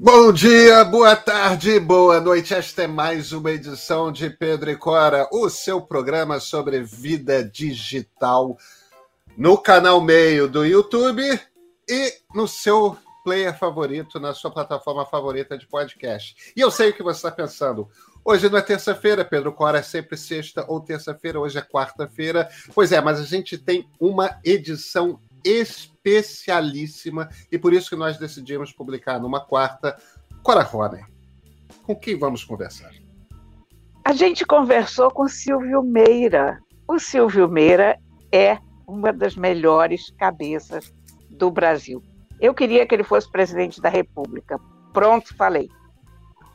Bom dia, boa tarde, boa noite. Esta é mais uma edição de Pedro e Cora, o seu programa sobre vida digital no canal Meio do YouTube e no seu player favorito, na sua plataforma favorita de podcast. E eu sei o que você está pensando. Hoje não é terça-feira, Pedro Cora é sempre sexta ou terça-feira, hoje é quarta-feira. Pois é, mas a gente tem uma edição especialíssima e por isso que nós decidimos publicar numa quarta. Cora Rony, com quem vamos conversar? A gente conversou com Silvio Meira. O Silvio Meira é uma das melhores cabeças do Brasil. Eu queria que ele fosse presidente da República. Pronto, falei.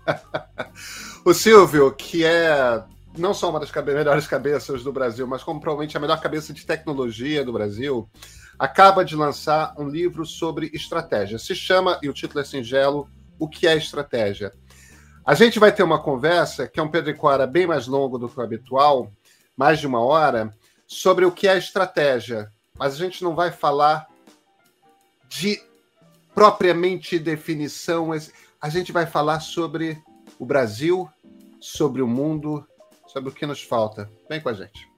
o Silvio, que é não só uma das melhores cabeças do Brasil, mas como provavelmente a melhor cabeça de tecnologia do Brasil, acaba de lançar um livro sobre estratégia. Se chama, e o título é singelo, O que é Estratégia? A gente vai ter uma conversa, que é um Pedro e Cora bem mais longo do que o habitual, mais de uma hora, sobre o que é estratégia. Mas a gente não vai falar de propriamente definição, a gente vai falar sobre o Brasil, sobre o mundo, sobre o que nos falta. Vem com a gente.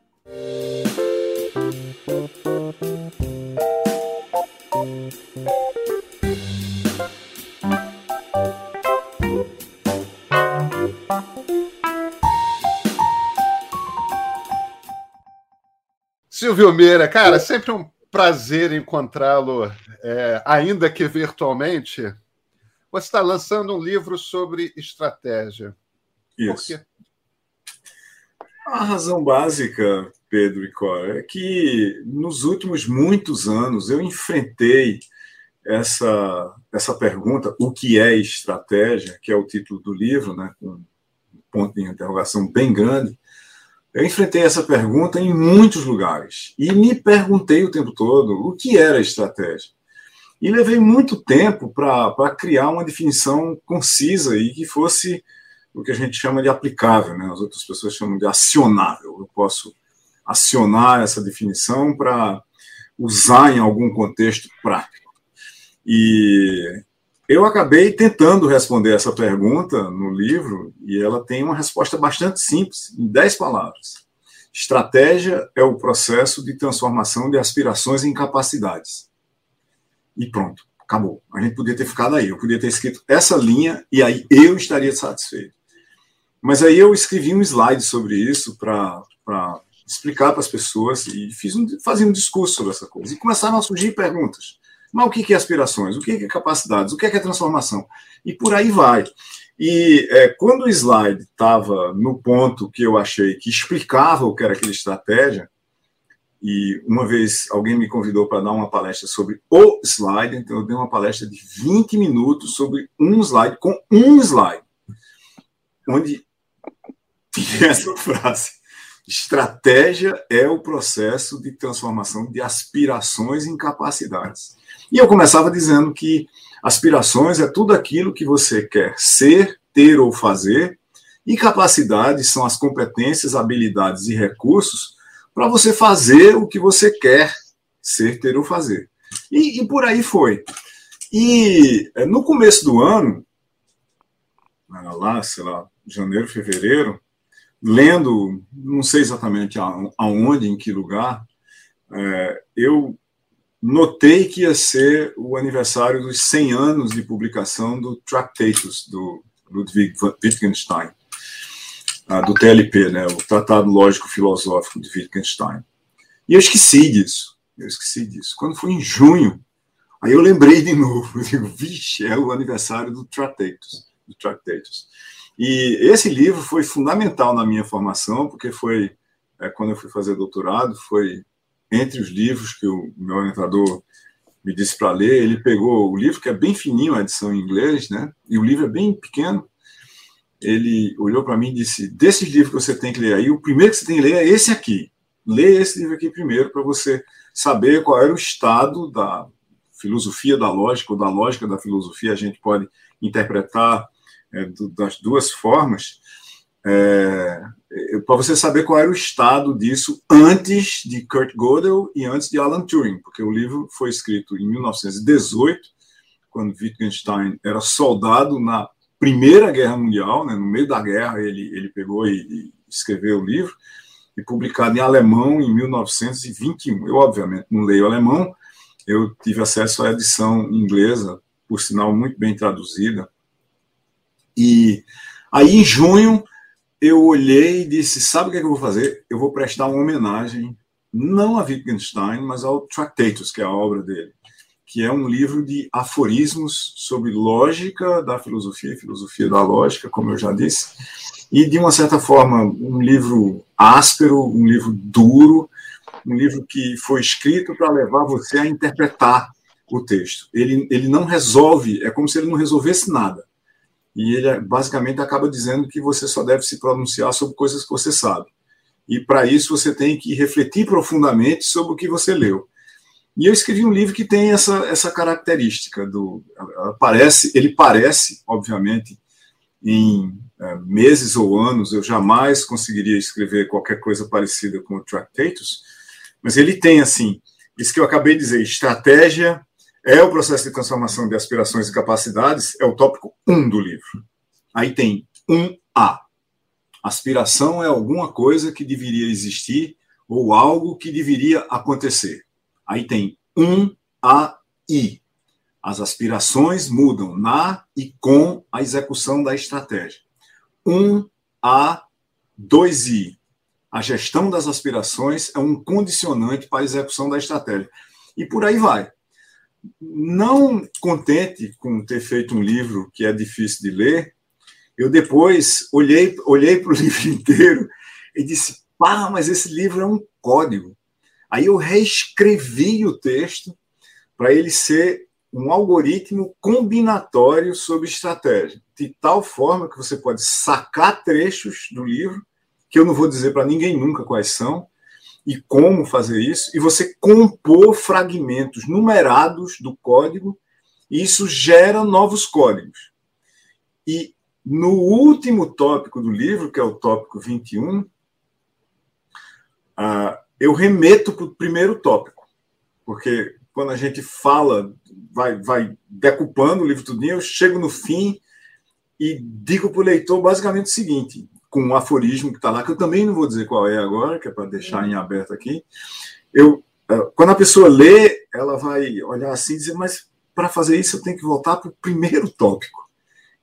Silvio Meira, cara, sempre um prazer encontrá-lo, é, ainda que virtualmente. Você está lançando um livro sobre estratégia. Isso. A razão básica, Pedro e Cora, é que nos últimos muitos anos eu enfrentei essa, essa pergunta, o que é estratégia, que é o título do livro, né, com um ponto de interrogação bem grande, eu enfrentei essa pergunta em muitos lugares e me perguntei o tempo todo o que era estratégia. E levei muito tempo para criar uma definição concisa e que fosse o que a gente chama de aplicável, né? as outras pessoas chamam de acionável. Eu posso acionar essa definição para usar em algum contexto prático. E eu acabei tentando responder essa pergunta no livro e ela tem uma resposta bastante simples, em dez palavras. Estratégia é o processo de transformação de aspirações em capacidades. E pronto, acabou. A gente podia ter ficado aí. Eu podia ter escrito essa linha e aí eu estaria satisfeito. Mas aí eu escrevi um slide sobre isso para explicar para as pessoas e fiz um, fazia um discurso sobre essa coisa. E começaram a surgir perguntas. Mas o que é aspirações? O que é capacidades? O que é transformação? E por aí vai. E é, quando o slide estava no ponto que eu achei que explicava o que era aquela estratégia, e uma vez alguém me convidou para dar uma palestra sobre o slide, então eu dei uma palestra de 20 minutos sobre um slide, com um slide, onde tinha essa frase. Estratégia é o processo de transformação de aspirações em capacidades. E eu começava dizendo que aspirações é tudo aquilo que você quer ser, ter ou fazer, e capacidades são as competências, habilidades e recursos para você fazer o que você quer ser, ter ou fazer. E, e por aí foi. E é, no começo do ano, lá, sei lá, janeiro, fevereiro, lendo, não sei exatamente aonde, em que lugar, é, eu notei que ia ser o aniversário dos 100 anos de publicação do Tractatus, do Ludwig Wittgenstein, ah, do TLP, né, o Tratado Lógico Filosófico de Wittgenstein. E eu esqueci disso, eu esqueci disso. Quando foi em junho, aí eu lembrei de novo, eu digo, vixe, é o aniversário do Tractatus, do Tractatus. E esse livro foi fundamental na minha formação, porque foi, é, quando eu fui fazer doutorado, foi entre os livros que o meu orientador me disse para ler, ele pegou o livro, que é bem fininho, a edição em inglês, né? E o livro é bem pequeno. Ele olhou para mim e disse: Desses livros que você tem que ler aí, o primeiro que você tem que ler é esse aqui. Lê esse livro aqui primeiro, para você saber qual era o estado da filosofia da lógica, ou da lógica da filosofia. A gente pode interpretar é, das duas formas é, para você saber qual era o estado disso antes de Kurt Gödel e antes de Alan Turing, porque o livro foi escrito em 1918, quando Wittgenstein era soldado na Primeira Guerra Mundial, né, no meio da guerra ele, ele pegou e, e escreveu o livro, e publicado em alemão em 1921. Eu, obviamente, não leio alemão, eu tive acesso à edição inglesa, por sinal muito bem traduzida. E aí, em junho, eu olhei e disse: sabe o que, é que eu vou fazer? Eu vou prestar uma homenagem, não a Wittgenstein, mas ao Tractatus, que é a obra dele, que é um livro de aforismos sobre lógica da filosofia filosofia da lógica, como eu já disse, e de uma certa forma, um livro áspero, um livro duro, um livro que foi escrito para levar você a interpretar o texto. Ele, ele não resolve, é como se ele não resolvesse nada. E ele basicamente acaba dizendo que você só deve se pronunciar sobre coisas que você sabe. E para isso você tem que refletir profundamente sobre o que você leu. E eu escrevi um livro que tem essa, essa característica do parece, ele parece, obviamente, em é, meses ou anos eu jamais conseguiria escrever qualquer coisa parecida com o Tractatus, mas ele tem assim, isso que eu acabei de dizer, estratégia, é o processo de transformação de aspirações e capacidades, é o tópico 1 do livro. Aí tem 1A. Aspiração é alguma coisa que deveria existir ou algo que deveria acontecer. Aí tem 1AI. As aspirações mudam na e com a execução da estratégia. 1A, 2I. A gestão das aspirações é um condicionante para a execução da estratégia. E por aí vai não contente com ter feito um livro que é difícil de ler, eu depois olhei olhei para o livro inteiro e disse: pá, mas esse livro é um código. Aí eu reescrevi o texto para ele ser um algoritmo combinatório sobre estratégia, de tal forma que você pode sacar trechos do livro, que eu não vou dizer para ninguém nunca quais são, e como fazer isso, e você compor fragmentos numerados do código, e isso gera novos códigos. E no último tópico do livro, que é o tópico 21, uh, ah, eu remeto para o primeiro tópico, porque quando a gente fala, vai, vai decupando o livro tudinho, eu chego no fim e digo para o leitor basicamente o seguinte: com um aforismo que está lá, que eu também não vou dizer qual é agora, que é para deixar em aberto aqui. Eu, eh, quando a pessoa lê, ela vai olhar assim e dizer, mas para fazer isso eu tenho que voltar para o primeiro tópico.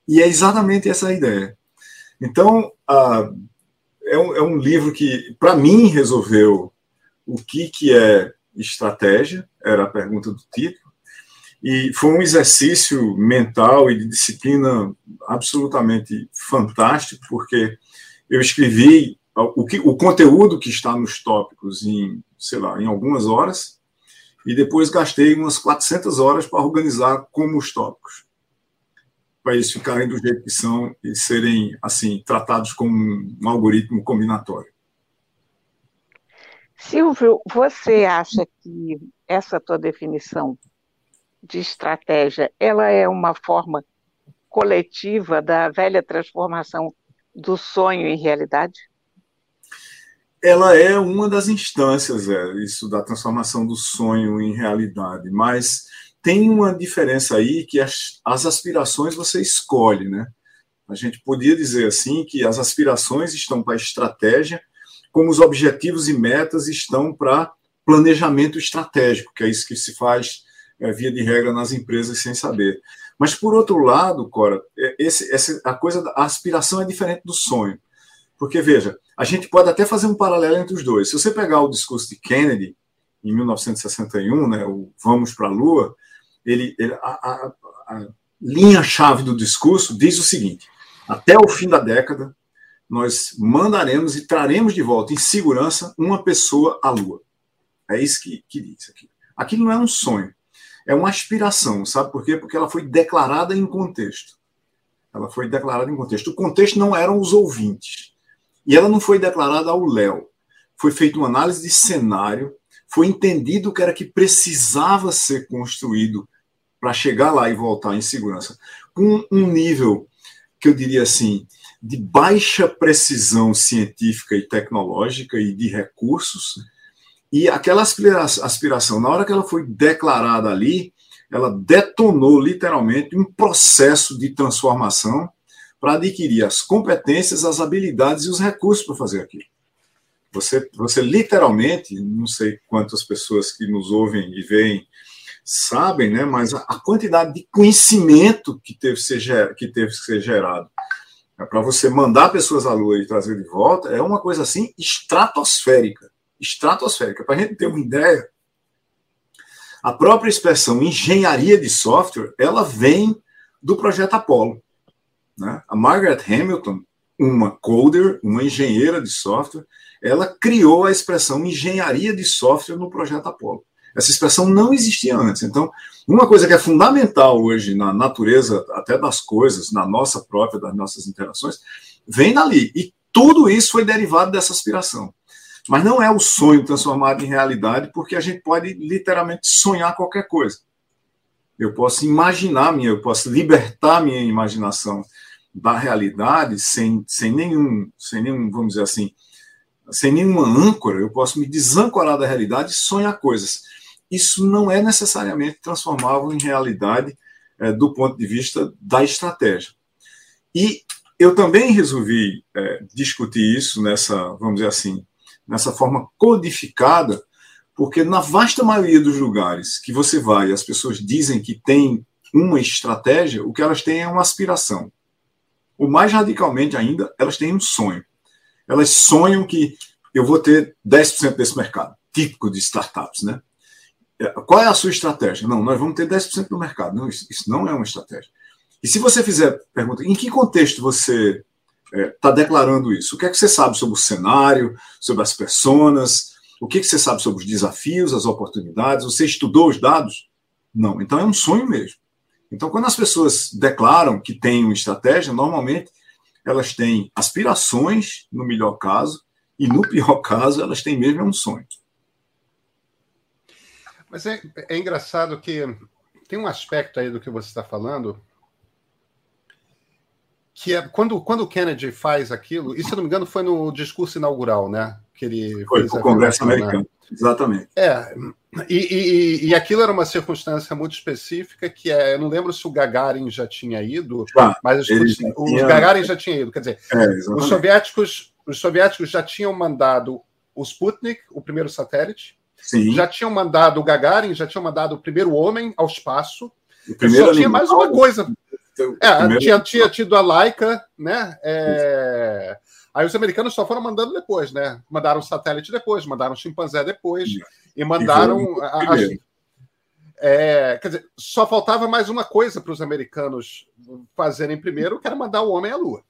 E é exatamente essa a ideia. Então, uh, é, um, é um livro que, para mim, resolveu o que, que é estratégia, era a pergunta do título, e foi um exercício mental e de disciplina absolutamente fantástico, porque eu escrevi o, que, o conteúdo que está nos tópicos em, sei lá, em algumas horas, e depois gastei umas 400 horas para organizar como os tópicos, para eles ficarem do jeito que são e serem, assim, tratados como um algoritmo combinatório. Silvio, você acha que essa tua definição de estratégia, ela é uma forma coletiva da velha transformação do sonho em realidade? Ela é uma das instâncias, é, isso da transformação do sonho em realidade, mas tem uma diferença aí que as, as aspirações você escolhe, né? A gente podia dizer assim que as aspirações estão para estratégia, como os objetivos e metas estão para planejamento estratégico, que é isso que se faz é, via de regra nas empresas sem saber. Mas, por outro lado, Cora, é, esse, a coisa a aspiração é diferente do sonho. Porque, veja, a gente pode até fazer um paralelo entre os dois. Se você pegar o discurso de Kennedy, em 1961, né, o Vamos para a Lua, ele, ele a, a, a linha-chave do discurso diz o seguinte: até o fim da década, nós mandaremos e traremos de volta em segurança uma pessoa à Lua. É isso que, que diz aqui. Aquilo não é um sonho é uma aspiração, sabe por quê? Porque ela foi declarada em contexto. Ela foi declarada em contexto. O contexto não eram os ouvintes. E ela não foi declarada ao Léo. Foi feita uma análise de cenário, foi entendido o que era que precisava ser construído para chegar lá e voltar em segurança. Com um nível, que eu diria assim, de baixa precisão científica e tecnológica e de recursos, e aquela aspiração, na hora que ela foi declarada ali, ela detonou literalmente um processo de transformação para adquirir as competências, as habilidades e os recursos para fazer aquilo. Você, você literalmente, não sei quantas pessoas que nos ouvem e veem sabem, né, mas a, a quantidade de conhecimento que teve, ser, que teve que ser gerado é para você mandar pessoas à Lua e trazer de volta é uma coisa assim estratosférica. Estratosférica. Para a gente ter uma ideia, a própria expressão engenharia de software, ela vem do projeto Apollo. Né? A Margaret Hamilton, uma coder, uma engenheira de software, ela criou a expressão engenharia de software no projeto Apollo. Essa expressão não existia antes. Então, uma coisa que é fundamental hoje na natureza até das coisas, na nossa própria, das nossas interações, vem dali. E tudo isso foi derivado dessa aspiração. Mas não é o sonho transformado em realidade, porque a gente pode literalmente sonhar qualquer coisa. Eu posso imaginar minha, eu posso libertar minha imaginação da realidade sem, sem nenhum, sem nenhum, vamos dizer assim, sem nenhuma âncora, eu posso me desancorar da realidade e sonhar coisas. Isso não é necessariamente transformável em realidade é, do ponto de vista da estratégia. E eu também resolvi é, discutir isso nessa, vamos dizer assim, nessa forma codificada, porque na vasta maioria dos lugares que você vai, as pessoas dizem que tem uma estratégia, o que elas têm é uma aspiração. O mais radicalmente ainda, elas têm um sonho. Elas sonham que eu vou ter 10% desse mercado, típico de startups, né? É, qual é a sua estratégia? Não, nós vamos ter 10% do mercado. Não, isso, isso, não é uma estratégia. E se você fizer pergunta, em que contexto você está é, declarando isso? O que é que você sabe sobre o cenário, sobre as pessoas? O que, é que você sabe sobre os desafios, as oportunidades? Você estudou os dados? Não. Então é um sonho mesmo. Então, quando as pessoas declaram que têm uma estratégia, normalmente elas têm aspirações, no melhor caso, e no pior caso, elas têm mesmo um sonho. Mas é, é engraçado que tem um aspecto aí do que você está falando que é quando, quando o Kennedy faz aquilo, e se não me engano foi no discurso inaugural, né? Que ele foi o Congresso né? Americano, exatamente. É, e, e, e, aquilo era uma circunstância muito específica que é, eu não lembro se o Gagarin já tinha ido, já, mas os, os tinha... Gagarin já tinha ido, quer dizer, é, os soviéticos, os soviéticos já tinham mandado o Sputnik, o primeiro satélite, Sim. já tinham mandado o Gagarin, já tinham mandado o primeiro homem ao espaço. O primeiro só tinha mais uma coisa é, tinha, tinha tido a Laika, né? É... Aí os americanos só foram mandando depois, né? Mandaram satélite depois, mandaram chimpanzé depois e mandaram. E é, quer dizer, só faltava mais uma coisa para os americanos fazerem primeiro, que era mandar o homem à Lua.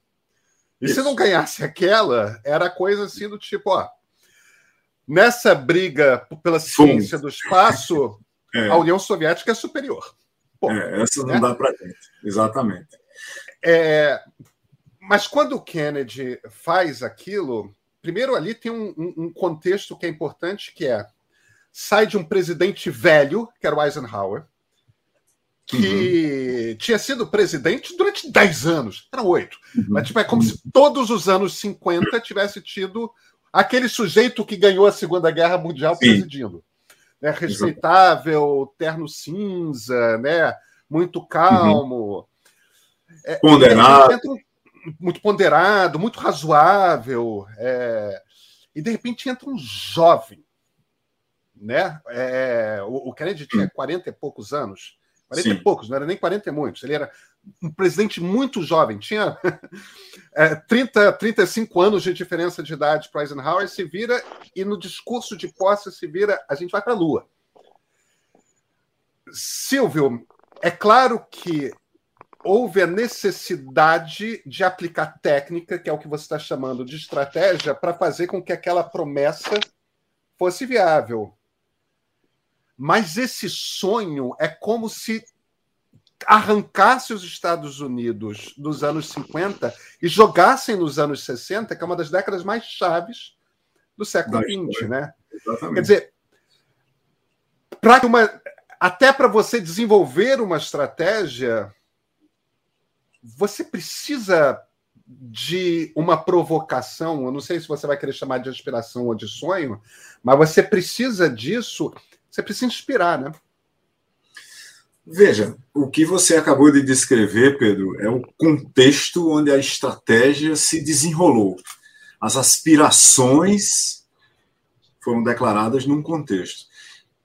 E Isso. se não ganhasse aquela, era coisa assim do tipo, ó. Nessa briga pela ciência do espaço, é. a União Soviética é superior. Pô, é, essa não né? dá para gente. Exatamente. É, mas quando o Kennedy faz aquilo, primeiro ali tem um, um, contexto que é importante, que é sai de um presidente velho, que era o Eisenhower, que uhum. tinha sido presidente durante 10 anos, eram oito. Uhum. Mas tipo, é como se todos os anos 50 tivesse tido aquele sujeito que ganhou a Segunda Guerra Mundial Sim. presidindo né, respeitável, terno cinza, né, muito calmo. Uhum. É, ponderado. muito ponderado, muito razoável. É, e de repente entra um jovem. Né? É, o, o Kennedy tinha 40 e poucos anos. 40 Sim. e poucos, não era nem 40 e muitos. Ele era um presidente muito jovem, tinha é, 30, 35 anos de diferença de idade para Eisenhower, se vira e no discurso de posse se vira, a gente vai para a Lua. Silvio, é claro que houve a necessidade de aplicar técnica, que é o que você está chamando de estratégia, para fazer com que aquela promessa fosse viável. Mas esse sonho é como se arrancasse os Estados Unidos dos anos 50 e jogassem nos anos 60, que é uma das décadas mais chaves do século XX, né? Exatamente. Quer dizer, para uma até para você desenvolver uma estratégia, você precisa de uma provocação. Eu não sei se você vai querer chamar de aspiração ou de sonho, mas você precisa disso você precisa inspirar, né? Veja, o que você acabou de descrever, Pedro, é o contexto onde a estratégia se desenrolou. As aspirações foram declaradas num contexto.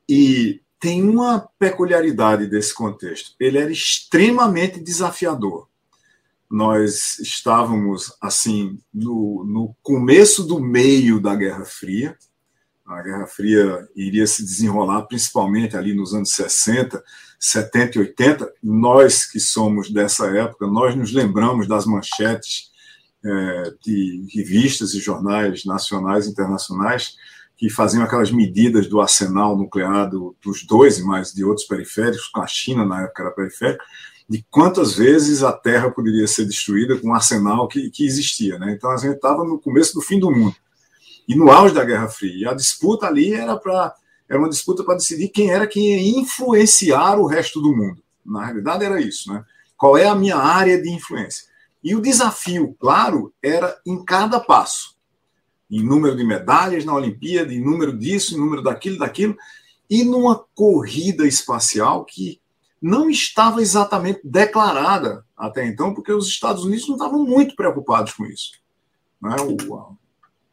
E tem uma peculiaridade desse contexto. Ele era extremamente desafiador. Nós estávamos, assim, no, no começo do meio da Guerra Fria. A Guerra Fria iria se desenrolar principalmente ali nos anos 60, 70 e 80, nós que somos dessa época, nós nos lembramos das manchetes é, de revistas e jornais nacionais e internacionais que faziam aquelas medidas do arsenal nuclear do, dos dois e mais de outros periféricos, com a China na época era periférica, de quantas vezes a Terra poderia ser destruída com o arsenal que, que existia. Né? Então a gente estava no começo do fim do mundo e no auge da Guerra Fria. E a disputa ali era para era uma disputa para decidir quem era que ia influenciar o resto do mundo. Na realidade, era isso, né? Qual é a minha área de influência? E o desafio, claro, era em cada passo. Em número de medalhas na Olimpíada, em número disso, em número daquilo, daquilo, e numa corrida espacial que não estava exatamente declarada até então, porque os Estados Unidos não estavam muito preocupados com isso. Né?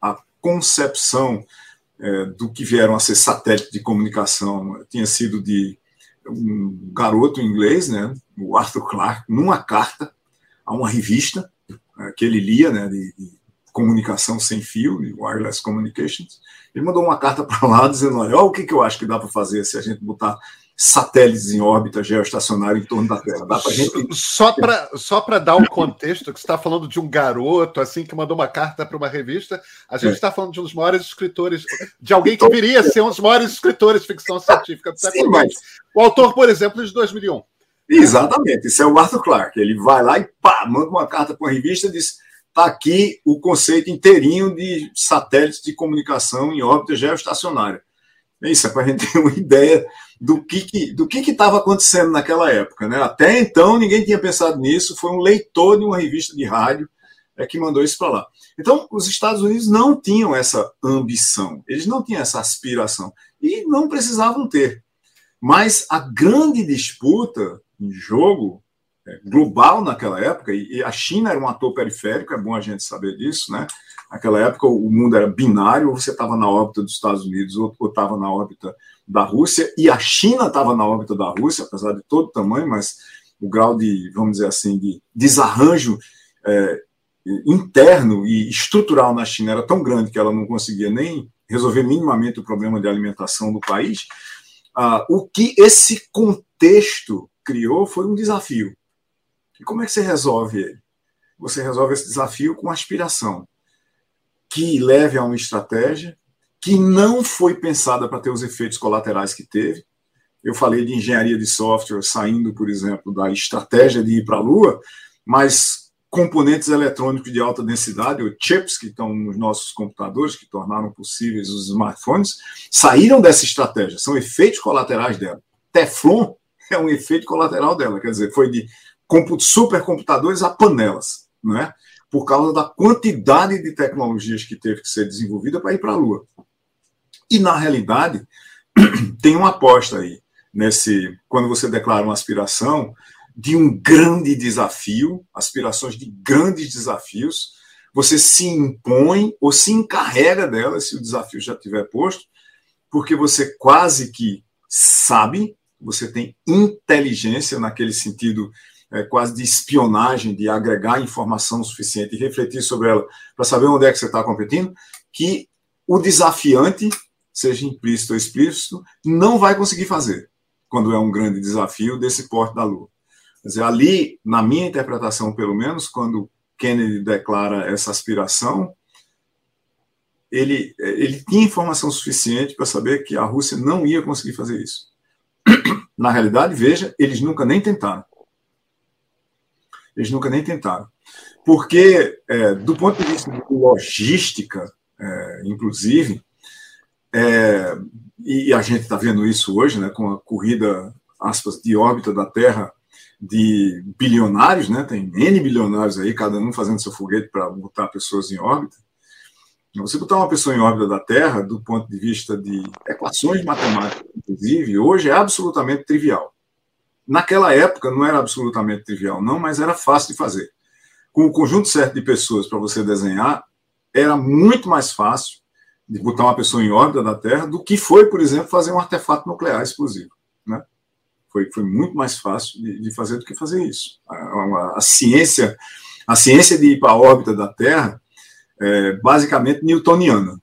a concepção é, do que vieram a ser satélite de comunicação tinha sido de um garoto inglês, né, o Arthur Clarke, numa carta a uma revista é, que ele lia, né, de, de comunicação sem fio, de wireless communications. Ele mandou uma carta para lá dizendo: olha, olha o que, que eu acho que dá para fazer se a gente botar satélites em órbita geoestacionária em torno da Terra. Dá pra gente... Só para só dar o um contexto, que você está falando de um garoto assim que mandou uma carta para uma revista, a gente está é. falando de um dos maiores escritores, de alguém que viria a ser um dos maiores escritores de ficção científica do século XX. O autor, por exemplo, de 2001. Exatamente, isso é o Arthur Clarke. Ele vai lá e pá, manda uma carta para uma revista e diz: está aqui o conceito inteirinho de satélites de comunicação em órbita geoestacionária. É isso, é para a gente ter uma ideia do que que, do que estava acontecendo naquela época. Né? Até então, ninguém tinha pensado nisso, foi um leitor de uma revista de rádio é que mandou isso para lá. Então, os Estados Unidos não tinham essa ambição, eles não tinham essa aspiração e não precisavam ter. Mas a grande disputa em jogo global naquela época, e a China era um ator periférico, é bom a gente saber disso, né? Naquela época o mundo era binário, ou você estava na órbita dos Estados Unidos ou estava na órbita da Rússia, e a China estava na órbita da Rússia, apesar de todo o tamanho, mas o grau de, vamos dizer assim, de desarranjo é, interno e estrutural na China era tão grande que ela não conseguia nem resolver minimamente o problema de alimentação do país. Ah, o que esse contexto criou foi um desafio. E como é que você resolve ele? Você resolve esse desafio com aspiração, que leve a uma estratégia que não foi pensada para ter os efeitos colaterais que teve. Eu falei de engenharia de software saindo, por exemplo, da estratégia de ir para a Lua, mas componentes eletrônicos de alta densidade, ou chips que estão nos nossos computadores, que tornaram possíveis os smartphones, saíram dessa estratégia, são efeitos colaterais dela. Teflon é um efeito colateral dela, quer dizer, foi de supercomputadores a panelas, não é? por causa da quantidade de tecnologias que teve que ser desenvolvida para ir para a Lua. E, na realidade, tem uma aposta aí, nesse quando você declara uma aspiração de um grande desafio, aspirações de grandes desafios, você se impõe ou se encarrega delas, se o desafio já estiver posto, porque você quase que sabe, você tem inteligência naquele sentido é, quase de espionagem, de agregar informação suficiente e refletir sobre ela para saber onde é que você está competindo, que o desafiante seja implícito ou explícito, não vai conseguir fazer quando é um grande desafio desse porte da Lua. Quer dizer, ali, na minha interpretação, pelo menos, quando Kennedy declara essa aspiração, ele, ele tinha informação suficiente para saber que a Rússia não ia conseguir fazer isso. Na realidade, veja, eles nunca nem tentaram. Eles nunca nem tentaram. Porque, é, do ponto de vista de logística, é, inclusive, é, e a gente está vendo isso hoje, né, com a corrida, aspas, de órbita da Terra de bilionários, né, tem N bilionários aí, cada um fazendo seu foguete para botar pessoas em órbita. Você botar uma pessoa em órbita da Terra, do ponto de vista de equações matemáticas, inclusive, hoje é absolutamente trivial. Naquela época não era absolutamente trivial, não, mas era fácil de fazer. Com o conjunto certo de pessoas para você desenhar, era muito mais fácil de botar uma pessoa em órbita da Terra do que foi, por exemplo, fazer um artefato nuclear explosivo. Né? Foi, foi muito mais fácil de, de fazer do que fazer isso. A, a, a, ciência, a ciência de ir para a órbita da Terra é basicamente newtoniana.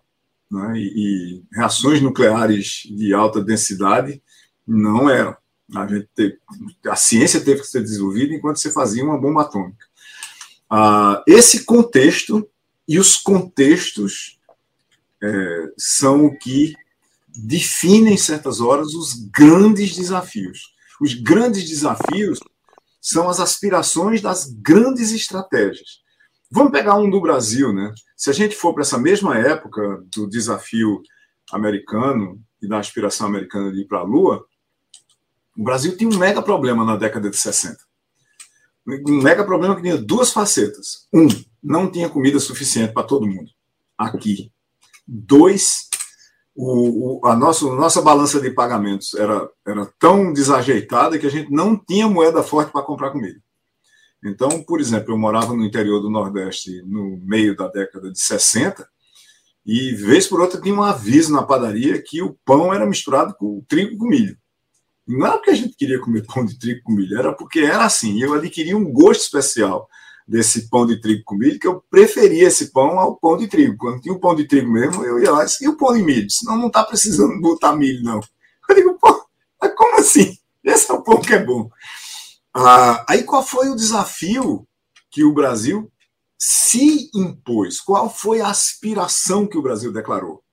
Né? E, e, reações nucleares de alta densidade não eram. A, teve, a, ciência teve que ser desenvolvida enquanto você fazia uma bomba atômica. Ah, esse contexto e os contextos é, são o que definem, em certas horas, os grandes desafios. Os grandes desafios são as aspirações das grandes estratégias. Vamos pegar um do Brasil, né? Se a gente for para essa mesma época do desafio americano e da aspiração americana de ir para a Lua, o Brasil tinha um mega problema na década de 60. Um mega problema que tinha duas facetas. Um, não tinha comida suficiente para todo mundo. Aqui, Dois, o, o, a nossa, nossa balança de pagamentos era, era tão desajeitada que a gente não tinha moeda forte para comprar comida. Então, por exemplo, eu morava no interior do Nordeste no meio da década de 60 e, vez por outra, tinha um aviso na padaria que o pão era misturado com trigo com milho. Não era porque a gente queria comer pão de trigo com milho, era porque era assim. Eu adquiria um gosto especial desse pão de trigo com milho, que eu preferia esse pão ao pão de trigo. Quando tinha o pão de trigo mesmo, eu ia lá e disse, e o pão de milho? Senão não está precisando botar milho, não. Eu digo, pô, mas como assim? Esse é o pão que é bom. Ah, aí qual foi o desafio que o Brasil se impôs? Qual foi a aspiração que o Brasil declarou?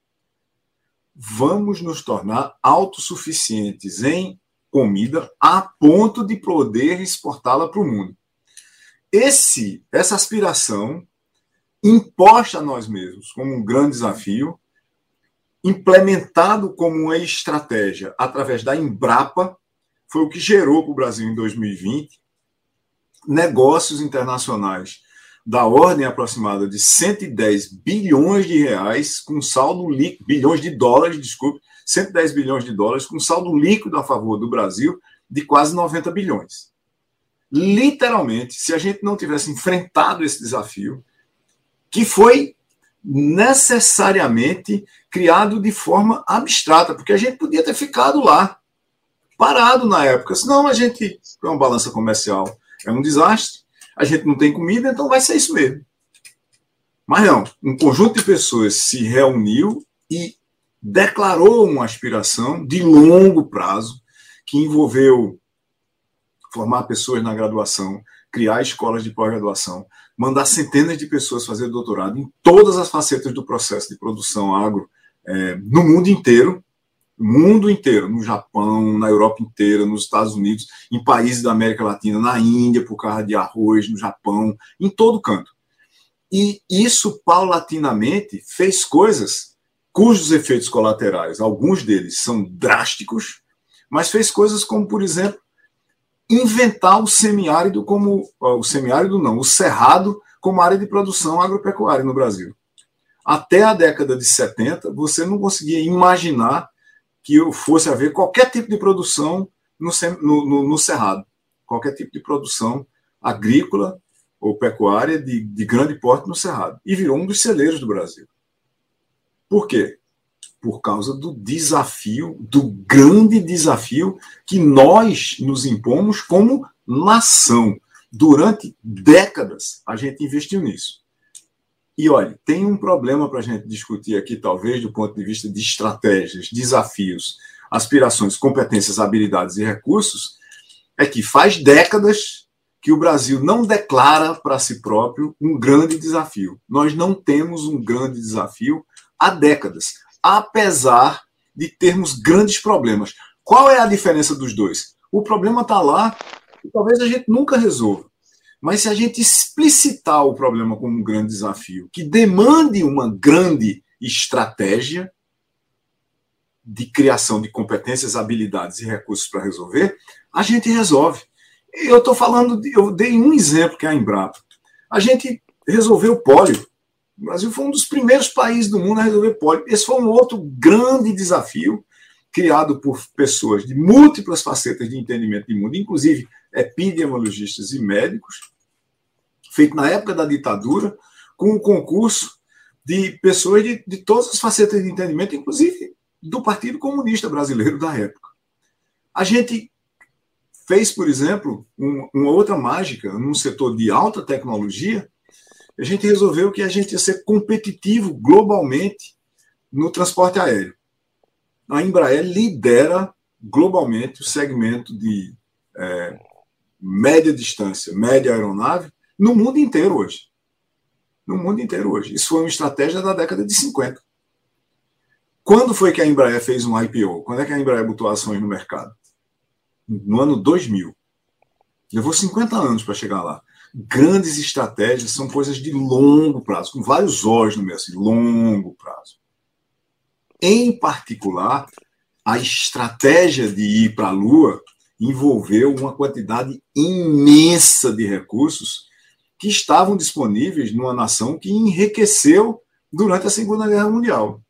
Vamos nos tornar autossuficientes em comida a ponto de poder exportá-la para o mundo. Esse essa aspiração imposta a nós mesmos como um grande desafio, implementado como uma estratégia através da Embrapa, foi o que gerou para o Brasil em 2020 negócios internacionais da ordem aproximada de 110 bilhões de reais com saldo líquido, bilhões de dólares, desculpe, 110 bilhões de dólares com saldo líquido a favor do Brasil de quase 90 bilhões literalmente, se a gente não tivesse enfrentado esse desafio, que foi necessariamente criado de forma abstrata, porque a gente podia ter ficado lá, parado na época, senão a gente, é uma balança comercial, é um desastre, a gente não tem comida, então vai ser isso mesmo. Mas não, um conjunto de pessoas se reuniu e declarou uma aspiração de longo prazo que envolveu formar pessoas na graduação, criar escolas de pós-graduação, mandar centenas de pessoas fazer doutorado em todas as facetas do processo de produção agro é, no mundo inteiro, mundo inteiro, no Japão, na Europa inteira, nos Estados Unidos, em países da América Latina, na Índia por causa de arroz, no Japão, em todo canto. E isso paulatinamente fez coisas cujos efeitos colaterais, alguns deles são drásticos, mas fez coisas como, por exemplo, inventar o semiárido como o semiárido não, o cerrado como área de produção agropecuária no Brasil. Até a década de 70, você não conseguia imaginar que fosse haver qualquer tipo de produção no, no, no cerrado, qualquer tipo de produção agrícola ou pecuária de, de grande porte no cerrado. E virou um dos celeiros do Brasil. Por quê? por causa do desafio, do grande desafio que nós nos impomos como nação. Durante décadas, a gente investiu nisso. E olha, tem um problema para a gente discutir aqui, talvez, do ponto de vista de estratégias, desafios, aspirações, competências, habilidades e recursos, é que faz décadas que o Brasil não declara para si próprio um grande desafio. Nós não temos um grande desafio há décadas apesar de termos grandes problemas. Qual é a diferença dos dois? O problema está lá e talvez a gente nunca resolva. Mas se a gente explicitar o problema como um grande desafio, que demande uma grande estratégia de criação de competências, habilidades e recursos para resolver, a gente resolve. Eu estou falando, de, eu dei um exemplo que é a Embrapa. A gente resolveu o pólio. O Brasil foi um dos primeiros países do mundo a resolver pólio. Esse foi um outro grande desafio criado por pessoas de múltiplas facetas de entendimento de mundo, inclusive epidemiologistas e médicos, feito na época da ditadura, com o concurso de pessoas de, de todas as facetas de entendimento, inclusive do Partido Comunista Brasileiro da época. A gente fez, por exemplo, um, uma outra mágica num setor de alta tecnologia. A gente resolveu que a gente ia ser competitivo globalmente no transporte aéreo. A Embraer lidera globalmente o segmento de é, média distância, média aeronave, no mundo inteiro hoje. No mundo inteiro hoje. Isso foi uma estratégia da década de 50. Quando foi que a Embraer fez um IPO? Quando é que a Embraer botou ações no mercado? No ano 2000. Levou 50 anos para chegar lá. Grandes estratégias são coisas de longo prazo, com vários olhos no meio, assim, longo prazo. Em particular, a estratégia de ir para a Lua envolveu uma quantidade imensa de recursos que estavam disponíveis numa nação que enriqueceu durante a Segunda Guerra Mundial.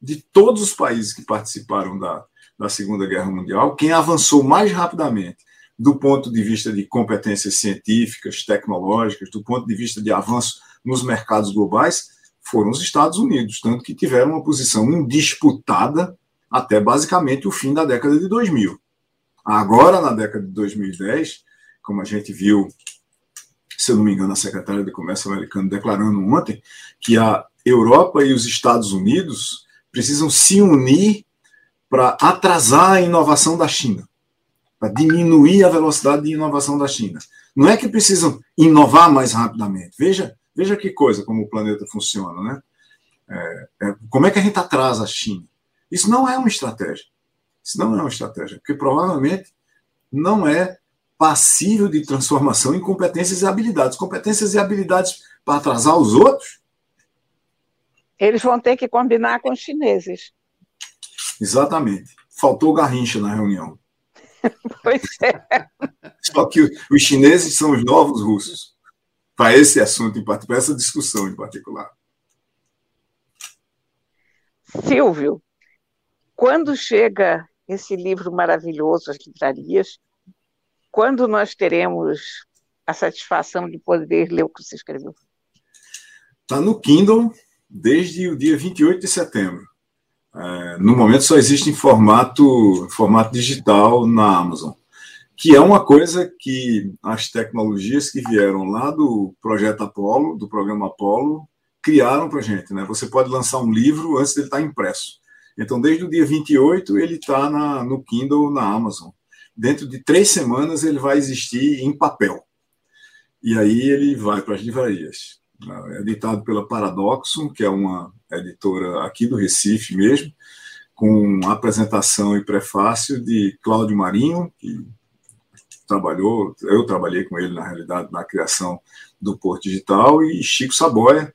De todos os países que participaram da, da Segunda Guerra Mundial, quem avançou mais rapidamente do ponto de vista de competências científicas, tecnológicas, do ponto de vista de avanço nos mercados globais, foram os Estados Unidos, tanto que tiveram uma posição indisputada até basicamente o fim da década de 2000. Agora, na década de 2010, como a gente viu, se eu não me engano, a secretária de Comércio americana declarando ontem que a Europa e os Estados Unidos precisam se unir para atrasar a inovação da China, para diminuir a velocidade de inovação da China. Não é que precisam inovar mais rapidamente. Veja, veja que coisa como o planeta funciona, né? É, é, como é que a gente atrasa a China? Isso não é uma estratégia. Isso não é uma estratégia, porque provavelmente não é passível de transformação em competências e habilidades. Competências e habilidades para atrasar os outros? Eles vão ter que combinar com os chineses. Exatamente. Faltou Garrincha na reunião. pois é. Só que os chineses são os novos russos. Para esse assunto para essa discussão em particular. Silvio, quando chega esse livro maravilhoso às livrarias, quando nós teremos a satisfação de poder ler o que você escreveu? Está no Kindle desde o dia 28 de setembro. É, no momento só existe em formato, formato digital na Amazon, que é uma coisa que as tecnologias que vieram lá do projeto Apollo, do programa Apollo, criaram para a gente. Né? Você pode lançar um livro antes dele estar impresso. Então, desde o dia 28, ele está no Kindle na Amazon. Dentro de três semanas, ele vai existir em papel. E aí ele vai para as livrarias. É editado pela Paradoxon, que é uma editora aqui do Recife mesmo, com apresentação e prefácio de Cláudio Marinho, que trabalhou, eu trabalhei com ele, na realidade, na criação do Porto Digital, e Chico Saboia,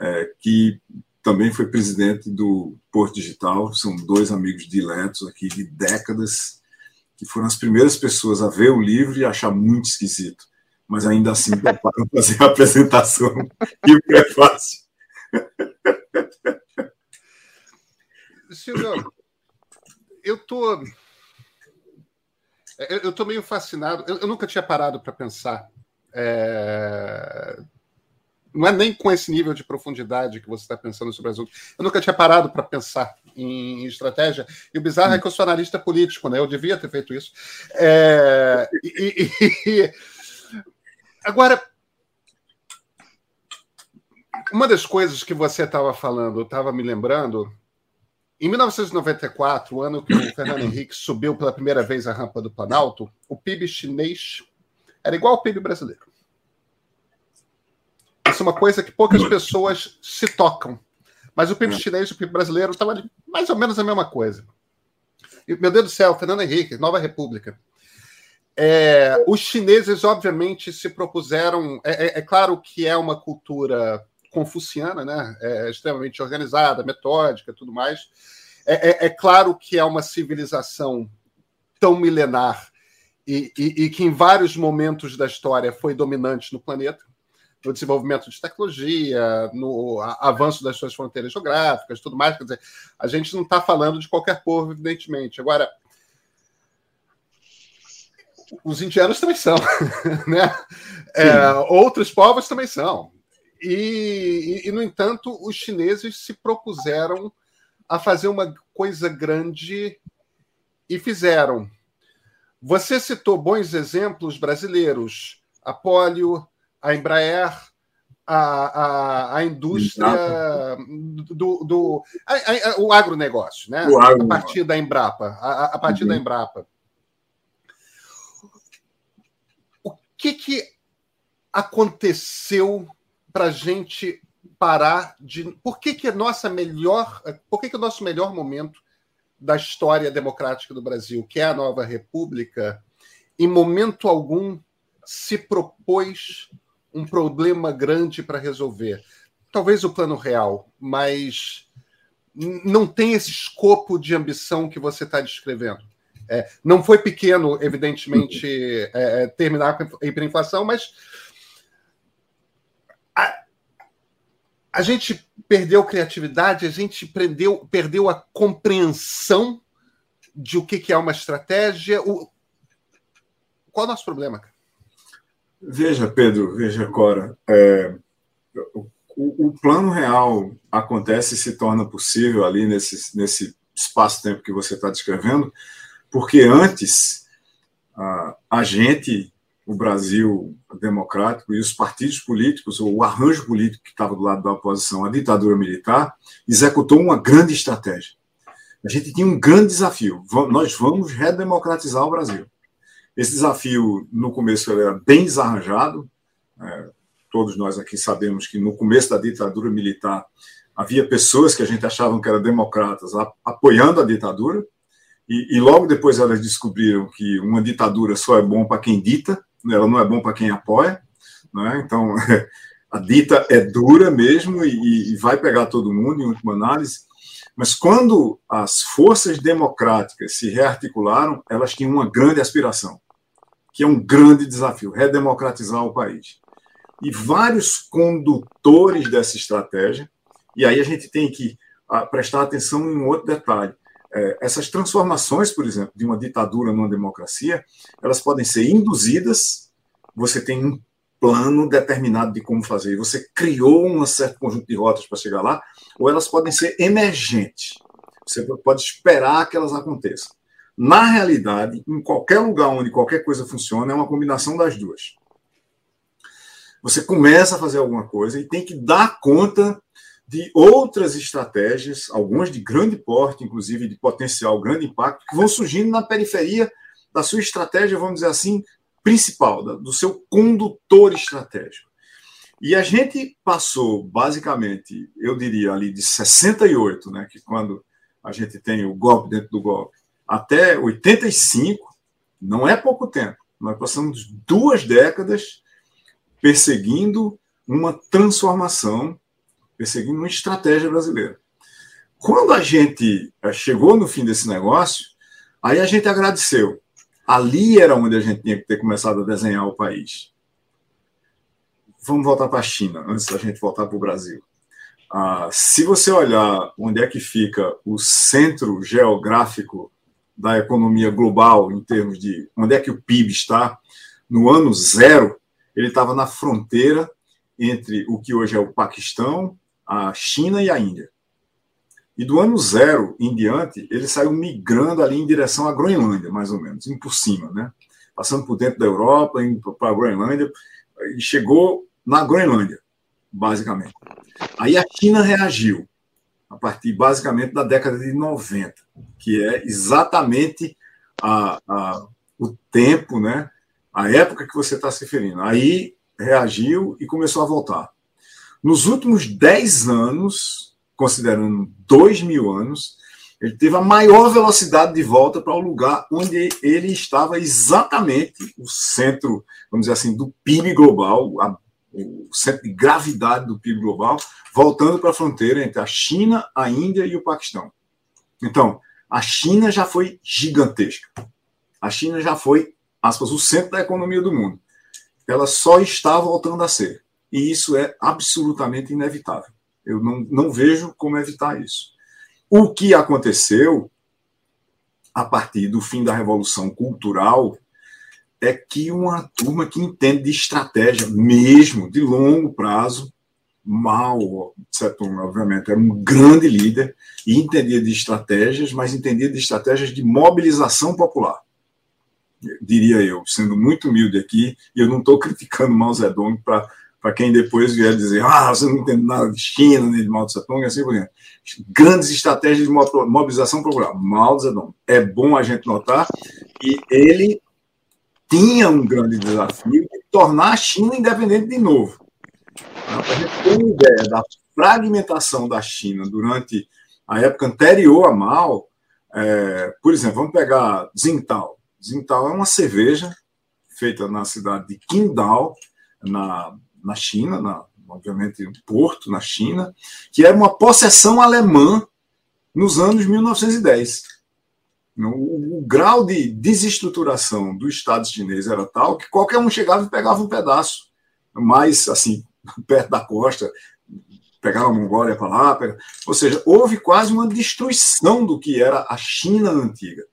é, que também foi presidente do Porto Digital, são dois amigos diletos aqui de décadas, que foram as primeiras pessoas a ver o livro e achar muito esquisito, mas ainda assim para fazer a apresentação e o prefácio. Silvio, eu tô eu tô meio fascinado. Eu, eu nunca tinha parado para pensar é, não é nem com esse nível de profundidade que você está pensando sobre as outras. Eu nunca tinha parado para pensar em, estratégia. E o bizarro é que eu sou analista político, né? Eu devia ter feito isso. É, e, e, agora, uma das coisas que você estava falando, estava me lembrando, em 1994, o ano que o Fernando Henrique subiu pela primeira vez a rampa do Planalto, o PIB chinês era igual ao PIB brasileiro. Isso é uma coisa que poucas pessoas se tocam. Mas o PIB é. chinês e o PIB brasileiro estavam mais ou menos a mesma coisa. E, meu Deus do céu, Fernando Henrique, Nova República. É, os chineses, obviamente, se propuseram. É, é, é, claro que é uma cultura confuciana, né? É extremamente organizada, metódica, tudo mais. É, é, é claro que é uma civilização tão milenar e, e, e, que em vários momentos da história foi dominante no planeta no desenvolvimento de tecnologia, no avanço das suas fronteiras geográficas, tudo mais. Quer dizer, a gente não está falando de qualquer povo, evidentemente. Agora, os indianos também são, né? É, outros povos também são. E, e, e, no entanto, os chineses se propuseram a fazer uma coisa grande e fizeram. Você citou bons exemplos brasileiros, a Polio, a Embraer, a, a, a indústria do, do a, a, o agronegócio, né? O agro. A partir da Embrapa, a, a partir uhum. da Embrapa. O que, que aconteceu para a gente parar de. Por que, que nossa melhor. Por que, que o nosso melhor momento da história democrática do Brasil, que é a nova república, em momento algum se propôs um problema grande para resolver. Talvez o plano real, mas não tem esse escopo de ambição que você está descrevendo. É, não foi pequeno, evidentemente, é, é terminar com a hiperinflação, mas a, a gente perdeu criatividade, a gente perdeu, perdeu a compreensão de o que, que é uma estratégia. O... Qual é o nosso problema? Veja, Pedro, veja, Cora, é, o, o, plano real acontece e se torna possível ali nesse, nesse espaço-tempo que você está descrevendo, porque antes a, gente, o Brasil democrático e os partidos políticos, ou o arranjo político que estava do lado da oposição, a ditadura militar, executou uma grande estratégia. A gente tinha um grande desafio. Nós vamos redemocratizar o Brasil. Esse desafio, no começo, era bem desarranjado. É, todos nós aqui sabemos que no começo da ditadura militar havia pessoas que a gente achava que eram democratas apoiando a ditadura, e, e logo depois elas descobriram que uma ditadura só é bom para quem dita, ela não é bom para quem apoia. Né? Então, a dita é dura mesmo e, e vai pegar todo mundo, em última análise. Mas quando as forças democráticas se rearticularam, elas tinham uma grande aspiração que é um grande desafio redemocratizar o país. E vários condutores dessa estratégia, e aí a gente tem que ah, prestar atenção em um outro detalhe. É, essas transformações, por exemplo, de uma ditadura numa democracia, elas podem ser induzidas, você tem um plano determinado de como fazer, você criou um certo conjunto de rotas para chegar lá, ou elas podem ser emergentes. Você pode esperar que elas aconteçam. Na realidade, em qualquer lugar onde qualquer coisa funciona, é uma combinação das duas. Você começa a fazer alguma coisa e tem que dar conta de outras estratégias, algumas de grande porte, inclusive de potencial grande impacto, que vão surgindo na periferia da sua estratégia, vamos dizer assim, principal, do seu condutor estratégico. E a gente passou, basicamente, eu diria ali de 68, né, que quando a gente tem o golpe dentro do golpe, até 85, não é pouco tempo. Nós passamos duas décadas perseguindo uma transformação, perseguindo uma estratégia brasileira. Quando a gente eh, chegou no fim desse negócio, aí a gente agradeceu. Ali era onde a gente tinha que ter começado a desenhar o país. Vamos voltar para a China, antes da gente voltar para o Brasil. Ah, se você olhar onde é que fica o centro geográfico da economia global, em termos de onde é que o PIB está, no ano zero, ele estava na fronteira entre o que hoje é o Paquistão, a China e a Índia. E do ano zero em diante, ele saiu migrando ali em direção à Groenlândia, mais ou menos, indo por cima, né? Passando por dentro da Europa, indo para a Groenlândia, e chegou na Groenlândia, basicamente. Aí a China reagiu a partir basicamente da década de 90, que é exatamente a, a, o tempo, né, a época que você está se referindo. Aí reagiu e começou a voltar. Nos últimos 10 anos, considerando 2 mil anos, ele teve a maior velocidade de volta para o lugar onde ele estava exatamente o centro, vamos dizer assim, do PIB global, a o centro de gravidade do PIB global, voltando para a fronteira entre a China, a Índia e o Paquistão. Então, a China já foi gigantesca. A China já foi, aspas, o centro da economia do mundo. Ela só está voltando a ser. E isso é absolutamente inevitável. Eu não, não vejo como evitar isso. O que aconteceu a partir do fim da Revolução Cultural é que uma turma que entende de estratégia mesmo, de longo prazo, mal, Setung, obviamente, era um grande líder e entendia de estratégias, mas entendia de estratégias de mobilização popular. Diria eu, sendo muito humilde aqui, e eu não estou criticando Mao Zedong para quem depois vier dizer, ah, você não entende nada de China, nem de Mao Zedong, assim por exemplo. Grandes estratégias de mobilização popular. Mao Zedong. É bom a gente notar que ele tinha um grande desafio de tornar a China independente de novo. Para a gente ter uma ideia da fragmentação da China durante a época anterior a Mao, é, por exemplo, vamos pegar Tsingtao. Tsingtao é uma cerveja feita na cidade de Qingdao, na, na China, na, obviamente um porto na China, que era uma possessão alemã nos anos 1910. O, o, grau de desestruturação do Estado chinês era tal que qualquer um chegava e pegava um pedaço mais assim, perto da costa, pegava a Mongólia para lá. Pegava... Ou seja, houve quase uma destruição do que era a China antiga.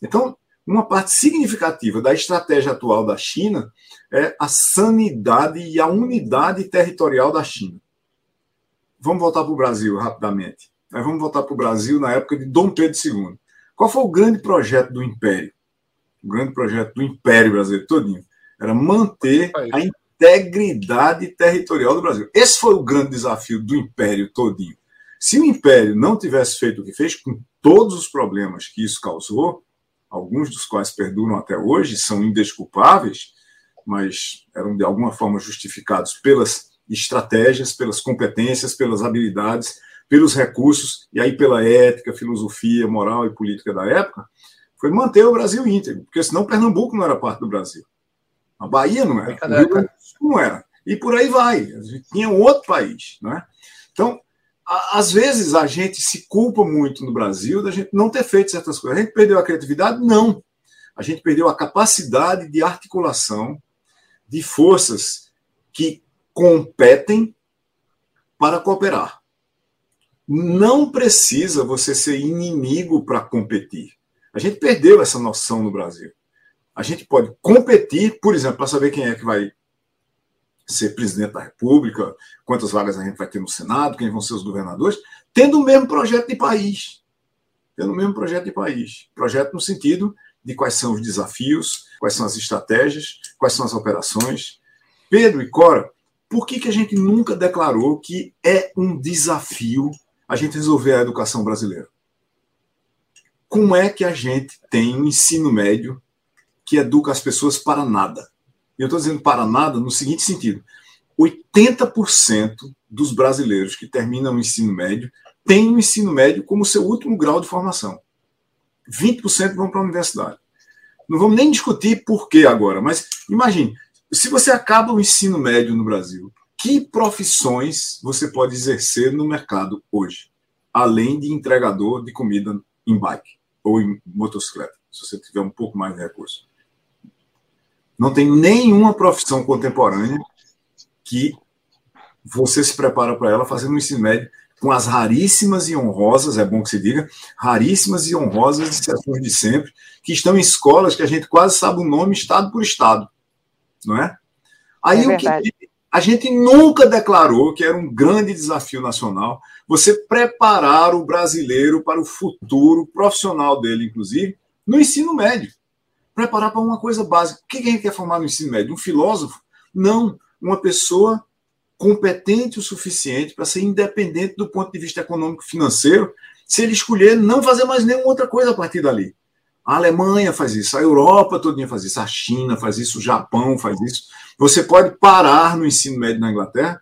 Então, uma parte significativa da estratégia atual da China é a sanidade e a unidade territorial da China. Vamos voltar para o Brasil rapidamente. Vamos voltar para o Brasil na época de Dom Pedro II. Qual foi o grande projeto do Império? O grande projeto do Império brasileiro todinho era manter a integridade territorial do Brasil. Esse foi o grande desafio do Império todinho. Se o Império não tivesse feito o que fez, com todos os problemas que isso causou, alguns dos quais perduram até hoje, são indesculpáveis, mas eram de alguma forma justificados pelas estratégias, pelas competências, pelas habilidades pelos recursos, e aí pela ética, filosofia, moral e política da época, foi manter o Brasil íntegro, porque senão Pernambuco não era parte do Brasil. A Bahia não era, o Rio não era. E por aí vai. Tinha um outro país. Né? Então, às vezes a gente se culpa muito no Brasil da gente não ter feito certas coisas. A gente perdeu a criatividade? Não. A gente perdeu a capacidade de articulação de forças que competem para cooperar. Não precisa você ser inimigo para competir. A gente perdeu essa noção no Brasil. A gente pode competir, por exemplo, para saber quem é que vai ser presidente da República, quantas vagas a gente vai ter no Senado, quem vão ser os governadores, tendo o mesmo projeto de país. Tendo o mesmo projeto de país. Projeto no sentido de quais são os desafios, quais são as estratégias, quais são as operações. Pedro e Cora, por que, que a gente nunca declarou que é um desafio a gente resolver a educação brasileira? Como é que a gente tem um ensino médio que educa as pessoas para nada? Eu estou dizendo para nada no seguinte sentido: 80% dos brasileiros que terminam o ensino médio têm o ensino médio como seu último grau de formação. 20% vão para a universidade. Não vamos nem discutir por que agora, mas imagine, se você acaba o ensino médio no Brasil, que profissões você pode exercer no mercado hoje, além de entregador de comida em bike ou em motocicleta, se você tiver um pouco mais de recurso? Não tem nenhuma profissão contemporânea que você se prepara para ela fazendo um ensino médio com as raríssimas e honrosas, é bom que se diga, raríssimas e honrosas exceções de sempre, que estão em escolas que a gente quase sabe o nome estado por estado, não é? Aí é o que a gente nunca declarou que era um grande desafio nacional você preparar o brasileiro para o futuro profissional dele, inclusive, no ensino médio. Preparar para uma coisa básica. O que a gente quer formar no ensino médio? Um filósofo? Não. Uma pessoa competente o suficiente para ser independente do ponto de vista econômico financeiro, se ele escolher não fazer mais nenhuma outra coisa a partir dali. A Alemanha faz isso, a Europa todinha faz isso, a China faz isso, o Japão faz isso. Você pode parar no ensino médio na Inglaterra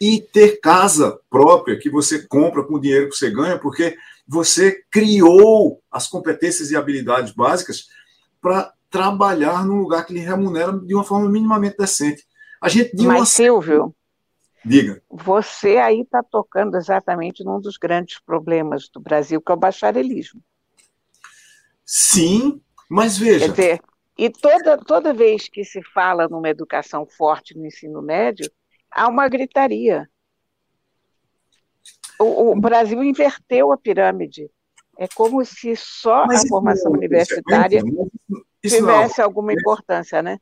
e ter casa própria que você compra com o dinheiro que você ganha, porque você criou as competências e habilidades básicas para trabalhar num lugar que lhe remunera de uma forma minimamente decente. A gente Mas, uma... Silvio, Diga. Você aí está tocando exatamente num dos grandes problemas do Brasil, que é o bacharelismo. Sim, mas veja. Quer dizer, e toda, toda vez que se fala numa educação forte no ensino médio, há uma gritaria. O, o Brasil inverteu a pirâmide. É como se só Mas a formação universitária tivesse alguma importância, né?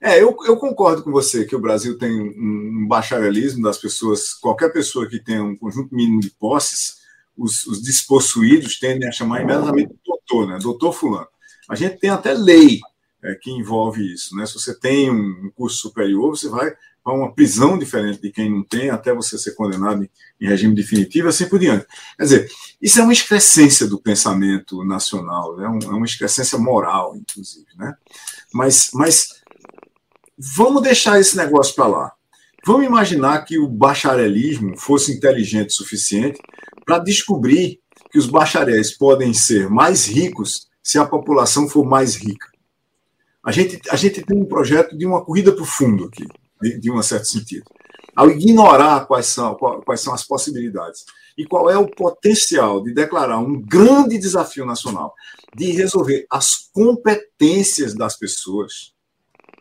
É, eu, eu, concordo com você que o Brasil tem um, bacharelismo das pessoas, qualquer pessoa que tenha um conjunto mínimo de posses, os, os despossuídos tendem a chamar imediatamente doutor, né? Doutor fulano. A gente tem até lei é, que envolve isso, né? Se você tem um curso superior, você vai para uma prisão diferente de quem não tem, até você ser condenado em regime definitivo, assim por diante. Quer dizer, isso é uma excrescência do pensamento nacional, né? é uma excrescência moral, inclusive. Né? Mas, mas Vamos deixar esse negócio para lá. Vamos imaginar que o bacharelismo fosse inteligente o suficiente para descobrir que os bacharéis podem ser mais ricos se a população for mais rica. A gente, a gente tem um projeto de uma corrida para o fundo aqui, de, de um certo sentido. Ao ignorar quais são, quais são as possibilidades e qual é o potencial de declarar um grande desafio nacional de resolver as competências das pessoas,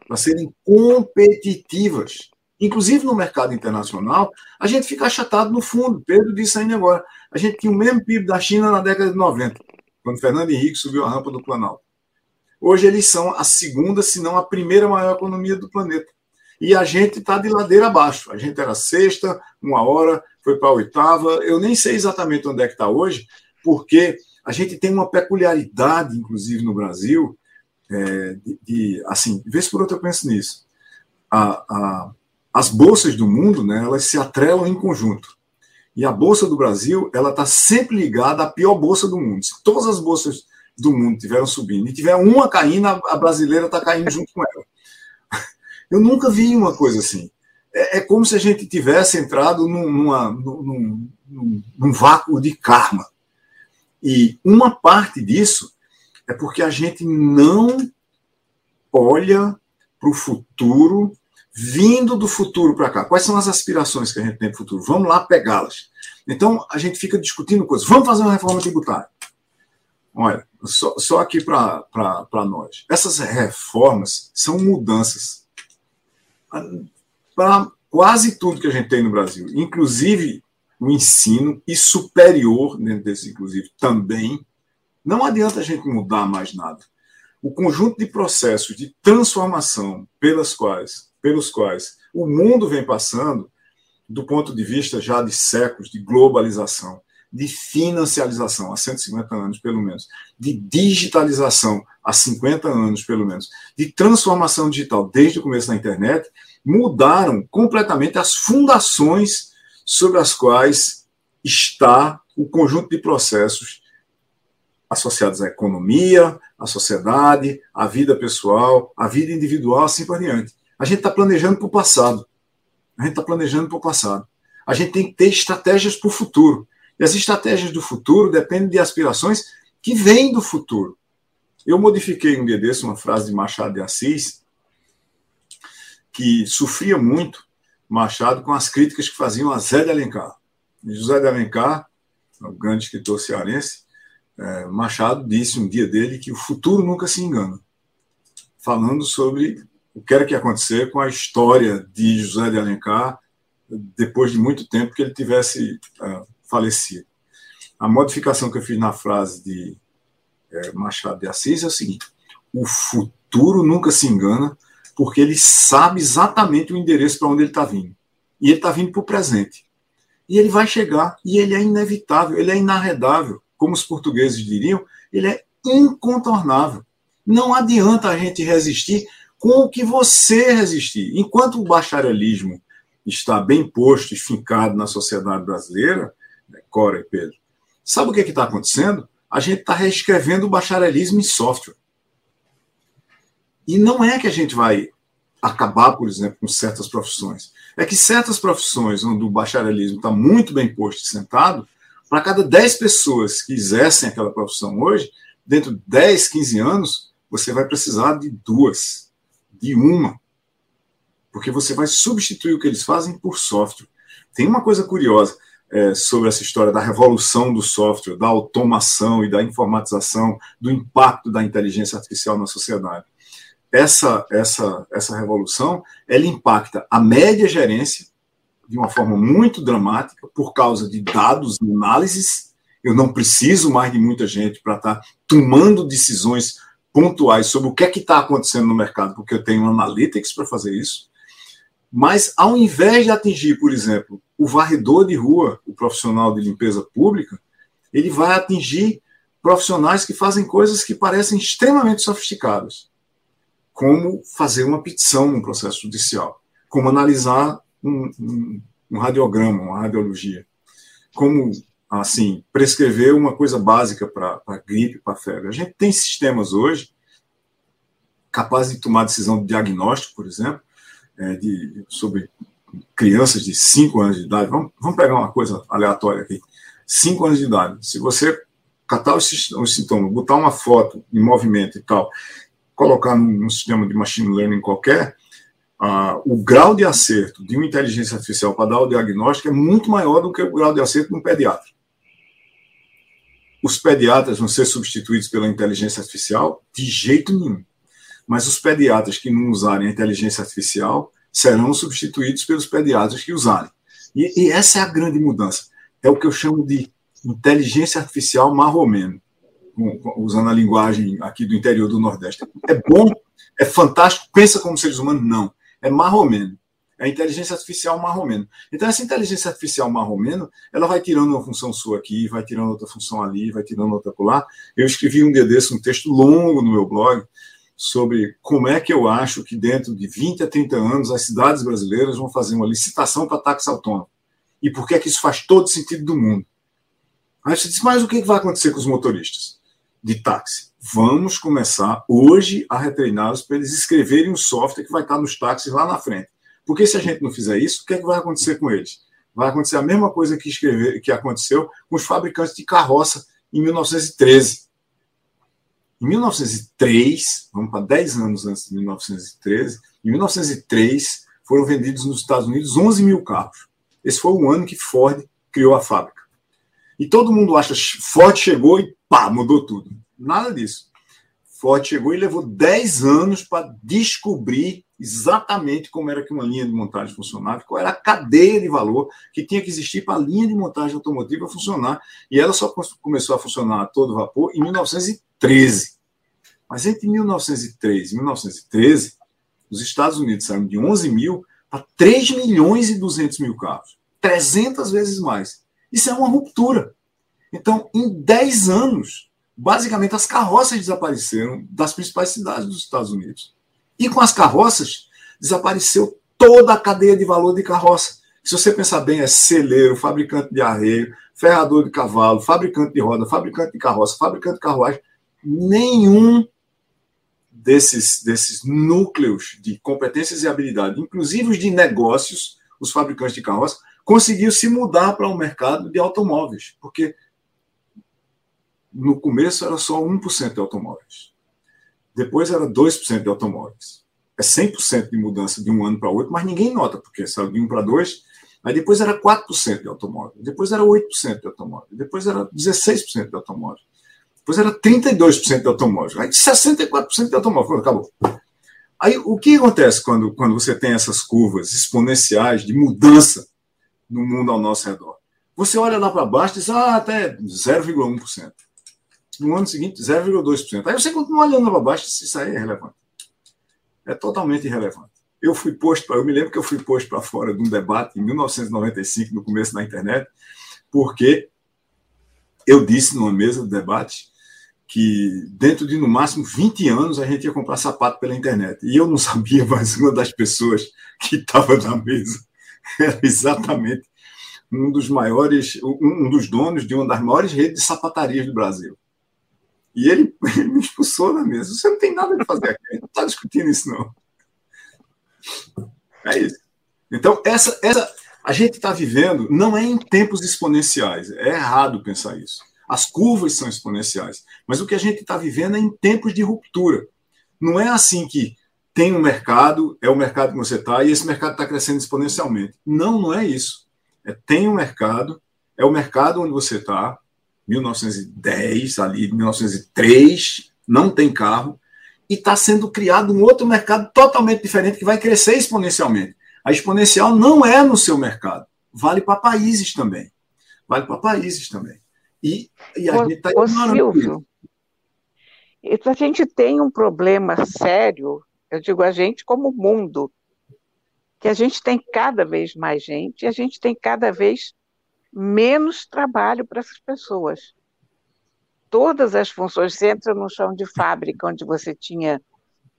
para serem competitivas. Inclusive no mercado internacional, a gente fica achatado no fundo. Pedro disse ainda agora. A gente tinha o mesmo PIB da China na década de 90, quando Fernando Henrique subiu a rampa do Planalto. Hoje eles são a segunda, se não a primeira maior economia do planeta. E a gente está de ladeira abaixo. A gente era sexta, uma hora, foi para a oitava. Eu nem sei exatamente onde é que está hoje, porque a gente tem uma peculiaridade, inclusive no Brasil, é, de, de, assim, de vez por outra eu penso nisso. A, a, as bolsas do mundo, né, elas se atrelam em conjunto. E a bolsa do Brasil, ela está sempre ligada à pior bolsa do mundo. Se todas as bolsas do mundo tiveram subindo e tiver uma caindo, a brasileira está caindo junto com ela. Eu nunca vi uma coisa assim. É, é como se a gente tivesse entrado num, numa, num, num, num vácuo de karma. E uma parte disso é porque a gente não olha para o futuro, vindo do futuro para cá. Quais são as aspirações que a gente tem para o futuro? Vamos lá pegá-las. Então, a gente fica discutindo coisas. Vamos fazer uma reforma tributária. Olha, só, só aqui para nós. Essas reformas são mudanças para quase tudo que a gente tem no Brasil, inclusive o ensino e superior, dentro desse, inclusive, também não adianta a gente mudar mais nada. O conjunto de processos de transformação pelas quais, pelos quais o mundo vem passando, do ponto de vista já de séculos de globalização, de financiarização há 150 anos, pelo menos, de digitalização há 50 anos, pelo menos, de transformação digital desde o começo da internet, mudaram completamente as fundações sobre as quais está o conjunto de processos associados à economia, à sociedade, à vida pessoal, à vida individual, assim por diante. A gente está planejando para o passado. A gente está planejando para o passado. A gente tem que ter estratégias para o futuro. As estratégias do futuro dependem de aspirações que vêm do futuro. Eu modifiquei um dia desse uma frase de Machado de Assis, que sofria muito Machado com as críticas que faziam a Zé de Alencar. E José de Alencar, o grande escritor cearense, é, Machado disse um dia dele que o futuro nunca se engana, falando sobre o que era que ia acontecer com a história de José de Alencar depois de muito tempo que ele tivesse uh, falecido. A modificação que eu fiz na frase de é, Machado de Assis é o seguinte: o futuro nunca se engana, porque ele sabe exatamente o endereço para onde ele está vindo. E ele está vindo para o presente. E ele vai chegar, e ele é inevitável, ele é inarredável como os portugueses diriam, ele é incontornável. Não adianta a gente resistir com o que você resistir. Enquanto o bacharelismo está bem posto e fincado na sociedade brasileira, né, Cora e Pedro, sabe o que é está acontecendo? A gente está reescrevendo o bacharelismo em software. E não é que a gente vai acabar, por exemplo, com certas profissões. É que certas profissões onde o bacharelismo está muito bem posto e sentado, para cada 10 pessoas que exercem aquela profissão hoje, dentro de 10, 15 anos, você vai precisar de duas, de uma. Porque você vai substituir o que eles fazem por software. Tem uma coisa curiosa é, sobre essa história da revolução do software, da automação e da informatização, do impacto da inteligência artificial na sociedade. Essa, essa, essa revolução ela impacta a média gerência, de uma forma muito dramática por causa de dados análises. Eu não preciso mais de muita gente para estar tá tomando decisões pontuais sobre o que é que está acontecendo no mercado, porque eu tenho analytics para fazer isso. Mas, ao invés de atingir, por exemplo, o varredor de rua, o profissional de limpeza pública, ele vai atingir profissionais que fazem coisas que parecem extremamente sofisticadas, como fazer uma petição no processo judicial, como analisar um, um, um radiograma, uma radiologia, como assim prescrever uma coisa básica para gripe, para febre. A gente tem sistemas hoje capazes de tomar decisão de diagnóstico, por exemplo, é, de, sobre crianças de 5 anos de idade. Vamos, vamos pegar uma coisa aleatória aqui. 5 anos de idade. Se você catar os, sintomas, botar uma foto em movimento e tal, colocar num, num sistema de machine learning qualquer, uh, o grau de acerto de uma inteligência artificial para dar o diagnóstico é muito maior do que o grau de acerto de um pediatra. Os pediatras vão ser substituídos pela inteligência artificial? De jeito nenhum. Mas os pediatras que não usarem a inteligência artificial serão substituídos pelos pediatras que usarem. E, e essa é a grande mudança. É o que eu chamo de inteligência artificial marromeno, usando a linguagem aqui do interior do Nordeste. É bom, é fantástico, pensa como seres humanos? Não. É marromeno. É a inteligência artificial marromeno. Então, essa inteligência artificial marromeno, ela vai tirando uma função sua aqui, vai tirando outra função ali, vai tirando outra lá. Eu escrevi um dia desse um texto longo no meu blog, sobre como é que eu acho que dentro de 20 a 30 anos as cidades brasileiras vão fazer uma licitação para táxi autônomo. E por que é que isso faz todo sentido do mundo. Aí você diz, mas o que vai acontecer com os motoristas de táxi? Vamos começar hoje a retreiná-los para eles escreverem um software que vai estar nos táxis lá na frente. Porque se a gente não fizer isso, o que, é que vai acontecer com eles? Vai acontecer a mesma coisa que, escrever, que aconteceu com os fabricantes de carroça em 1913. Em 1903, vamos para 10 anos antes de 1913, em 1903 foram vendidos nos Estados Unidos 11 mil carros. Esse foi o ano que Ford criou a fábrica. E todo mundo acha Ford chegou e pá, mudou tudo. Nada disso. Ford chegou e levou 10 anos para descobrir exatamente como era que uma linha de montagem funcionava, qual era a cadeia de valor que tinha que existir para a linha de montagem automotiva funcionar. E ela só começou a funcionar a todo vapor em 1913. Mas entre 1903 e 1913, os Estados Unidos saíram de 11 mil para 3 milhões e 200 mil carros. 300 vezes mais. Isso é uma ruptura. Então, em 10 anos, basicamente as carroças desapareceram das principais cidades dos Estados Unidos. E com as carroças, desapareceu toda a cadeia de valor de carroça. Se você pensar bem, é celeiro, fabricante de arreio, ferrador de cavalo, fabricante de roda, fabricante de carroça, fabricante de carruagem. Nenhum desses, desses núcleos de competências e habilidade, inclusive os de negócios, os fabricantes de carroça, conseguiu se mudar para o um mercado de automóveis, porque no começo era só 1% de automóveis. Depois era 2% de automóveis. É 100% de mudança de um ano para outro, mas ninguém nota, porque saiu de 1 para 2. Aí depois era 4% de automóvel. Depois era 8% de automóvel. Depois era 16% de automóvel. Depois era 32% de automóvel. Aí 64% de automóvel. Acabou. Aí o que acontece quando, quando você tem essas curvas exponenciais de mudança no mundo ao nosso redor? Você olha lá para baixo e diz, ah, até 0,1%. No ano seguinte, 0,2%. Aí você continua olhando para baixo e isso aí é irrelevante. É totalmente irrelevante. Eu fui posto, eu me lembro que eu fui posto para fora de um debate em 1995, no começo da internet, porque eu disse numa mesa de debate que dentro de no máximo 20 anos a gente ia comprar sapato pela internet. E eu não sabia, mas uma das pessoas que estava na mesa era exatamente um dos maiores, um dos donos de uma das maiores redes de sapatarias do Brasil. E ele, ele me expulsou da mesa. Você não tem nada a fazer aqui, não está discutindo isso, não. É isso. Então, essa, essa a gente está vivendo não é em tempos exponenciais. É errado pensar isso. As curvas são exponenciais. Mas o que a gente está vivendo é em tempos de ruptura. Não é assim que tem um mercado, é o mercado que você está, e esse mercado está crescendo exponencialmente. Não, não é isso. É, tem um mercado, é o mercado onde você está, 1910, ali, 1903, não tem carro, e está sendo criado um outro mercado totalmente diferente que vai crescer exponencialmente. A exponencial não é no seu mercado, vale para países também. Vale para países também. E, e a gente está Silvio, a gente tem um problema sério, eu digo a gente como mundo, que a gente tem cada vez mais gente e a gente tem cada vez menos trabalho para essas pessoas. Todas as funções, você entra no chão de fábrica onde você tinha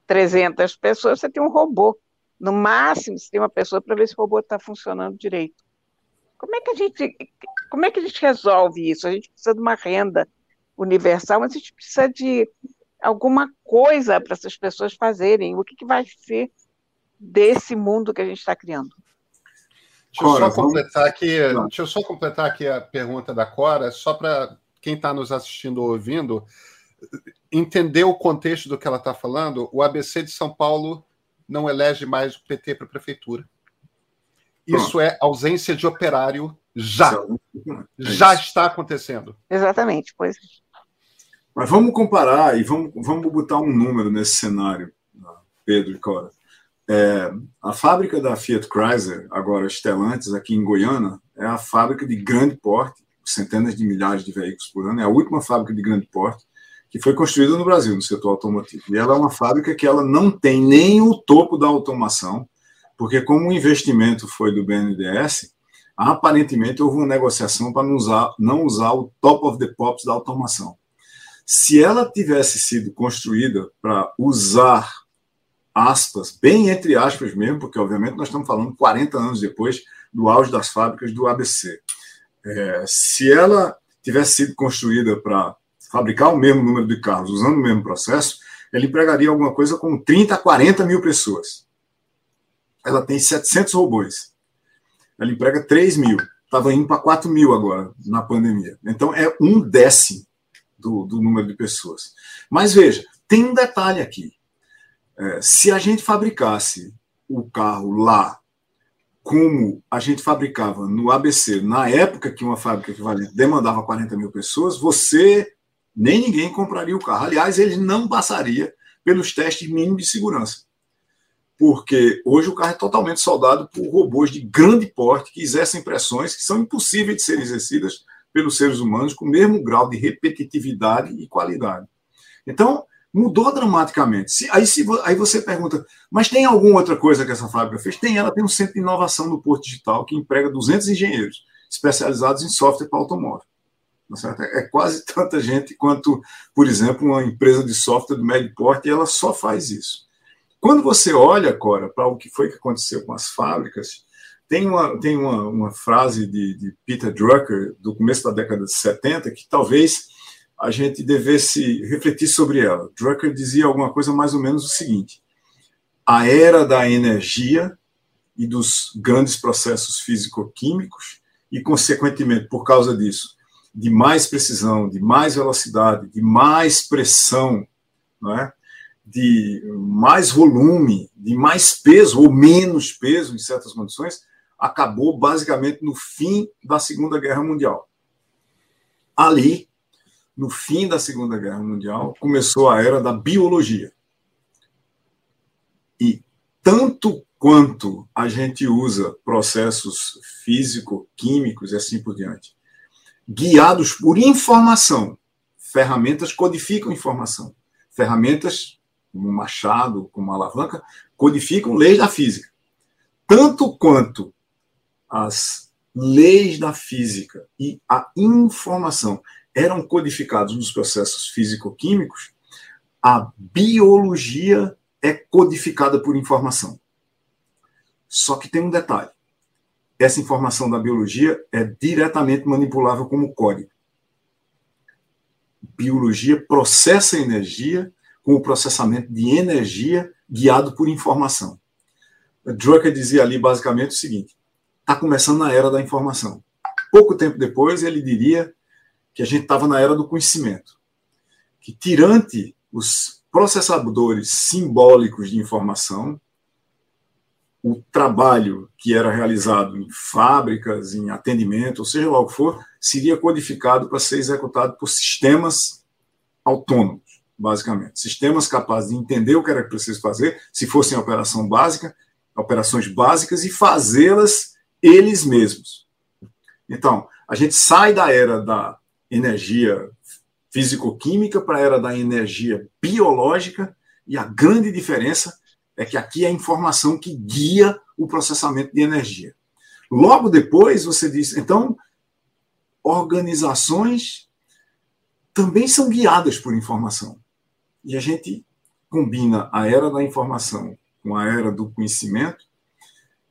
300 pessoas, você tem um robô. No máximo, você tem uma pessoa para ver se o robô está funcionando direito. Como é que a gente, como é que a gente resolve isso? A gente precisa de uma renda universal, mas a gente precisa de alguma coisa para essas pessoas fazerem. O que, que vai ser desse mundo que a gente está criando? Deixa eu, só completar aqui, deixa eu só completar aqui a pergunta da Cora, só para quem está nos assistindo ou ouvindo entender o contexto do que ela está falando. O ABC de São Paulo não elege mais o PT para a prefeitura. Isso é ausência de operário já. É já está acontecendo. Exatamente, pois. Mas vamos comparar e vamos, vamos botar um número nesse cenário, Pedro e Cora. É, a fábrica da Fiat Chrysler, agora Stellantis, aqui em Goiânia, é a fábrica de grande porte, centenas de milhares de veículos por ano, é a última fábrica de grande porte que foi construída no Brasil, no setor automotivo. E ela é uma fábrica que ela não tem nem o topo da automação, porque como o investimento foi do BNDES, aparentemente houve uma negociação para não usar, não usar o top of the pops da automação. Se ela tivesse sido construída para usar aspas, bem entre aspas mesmo, porque obviamente nós estamos falando 40 anos depois do auge das fábricas do ABC. É, se ela tivesse sido construída para fabricar o mesmo número de carros usando o mesmo processo, ela empregaria alguma coisa com 30 a 40 mil pessoas. Ela tem 700 robôs. Ela emprega 3 mil. Estava indo para 4 mil agora, na pandemia. Então, é um décimo do, do número de pessoas. Mas veja, tem um detalhe aqui. É, se a gente fabricasse o carro lá como a gente fabricava no ABC, na época que uma fábrica equivalente demandava 40 mil pessoas, você nem ninguém compraria o carro. Aliás, ele não passaria pelos testes mínimos de segurança. Porque hoje o carro é totalmente soldado por robôs de grande porte que exercem pressões que são impossíveis de serem exercidas pelos seres humanos com o mesmo grau de repetitividade e qualidade. Então, mudou dramaticamente. Se, aí, se, aí você pergunta, mas tem alguma outra coisa que essa fábrica fez? Tem, ela tem um centro de inovação no Porto Digital que emprega 200 engenheiros especializados em software para automóvel. Tá é quase tanta gente quanto, por exemplo, uma empresa de software do médio porte, e ela só faz isso. Quando você olha, Cora, para o que foi que aconteceu com as fábricas, tem uma, tem uma, uma frase de, de Peter Drucker, do começo da década de 70, que talvez a gente devesse refletir sobre ela. Drucker dizia alguma coisa mais ou menos o seguinte: a era da energia e dos grandes processos físico-químicos, e, consequentemente, por causa disso, de mais precisão, de mais velocidade, de mais pressão, não é? de mais volume, de mais peso ou menos peso em certas condições, acabou basicamente no fim da Segunda Guerra Mundial. Ali, no fim da Segunda Guerra Mundial, começou a era da biologia. E tanto quanto a gente usa processos físico-químicos e assim por diante, guiados por informação, ferramentas codificam informação. Ferramentas como machado, como alavanca, codificam leis da física. Tanto quanto as leis da física e a informação eram codificados nos processos físico-químicos, a biologia é codificada por informação. Só que tem um detalhe. Essa informação da biologia é diretamente manipulável como código. Biologia processa energia com o processamento de energia guiado por informação. Drucker dizia ali basicamente o seguinte: está começando na era da informação. Pouco tempo depois, ele diria que a gente estava na era do conhecimento, que tirante os processadores simbólicos de informação, o trabalho que era realizado em fábricas, em atendimento, ou seja lá o que for, seria codificado para ser executado por sistemas autônomos, basicamente. Sistemas capazes de entender o que era preciso fazer, se fosse em operação básica, operações básicas e fazê-las eles mesmos. Então, a gente sai da era da energia físico-química para a era da energia biológica, e a grande diferença é que aqui é a informação que guia o processamento de energia. Logo depois, você diz, então, organizações também são guiadas por informação. E a gente combina a era da informação com a era do conhecimento.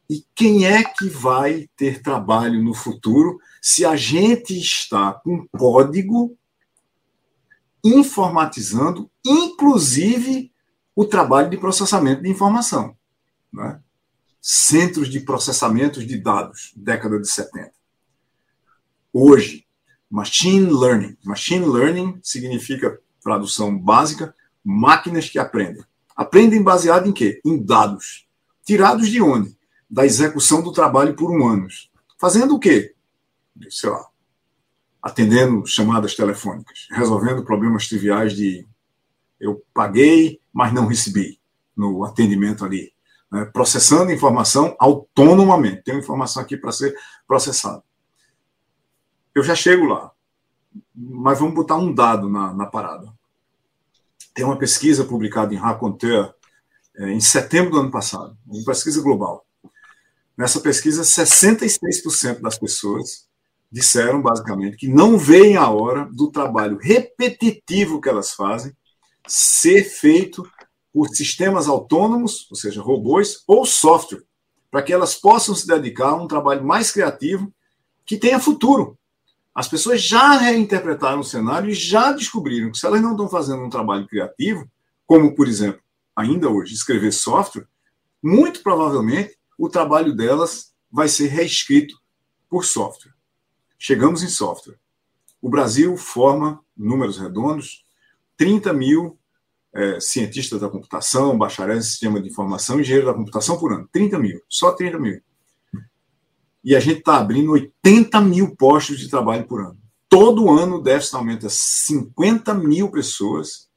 E quem é que vai ter trabalho no futuro se a gente está com código informatizando, inclusive o trabalho de processamento de informação? Né? Centros de processamento de dados, década de 70. Hoje, machine learning. Machine learning significa, tradução básica, máquinas que aprendem. Aprendem baseado em quê? Em dados. Tirados de onde? Da execução do trabalho por humanos. Fazendo o quê? Sei lá. Atendendo chamadas telefônicas, resolvendo problemas triviais de eu paguei, mas não recebi no atendimento ali. Né? Processando informação autonomamente. Tem informação aqui para ser processada. Eu já chego lá. Mas vamos botar um dado na, na parada. Tem uma pesquisa publicada em Raconteur é, em setembro do ano passado, uma pesquisa global. Nessa pesquisa, 66% das pessoas disseram, basicamente, que não veem a hora do trabalho repetitivo que elas fazem ser feito por sistemas autônomos, ou seja, robôs, ou software, para que elas possam se dedicar a um trabalho mais criativo que tenha futuro. As pessoas já reinterpretaram o cenário e já descobriram que se elas não estão fazendo um trabalho criativo, como, por exemplo, ainda hoje, escrever software, muito provavelmente o trabalho delas vai ser reescrito por software. Chegamos em software. O Brasil forma, números redondos, 30 mil é, cientistas da computação, bacharéis em sistema de informação, engenheiro da computação por ano. 30 mil, só 30 mil e a gente está abrindo 80 mil postos de trabalho por ano. Todo ano o déficit aumenta 50 mil pessoas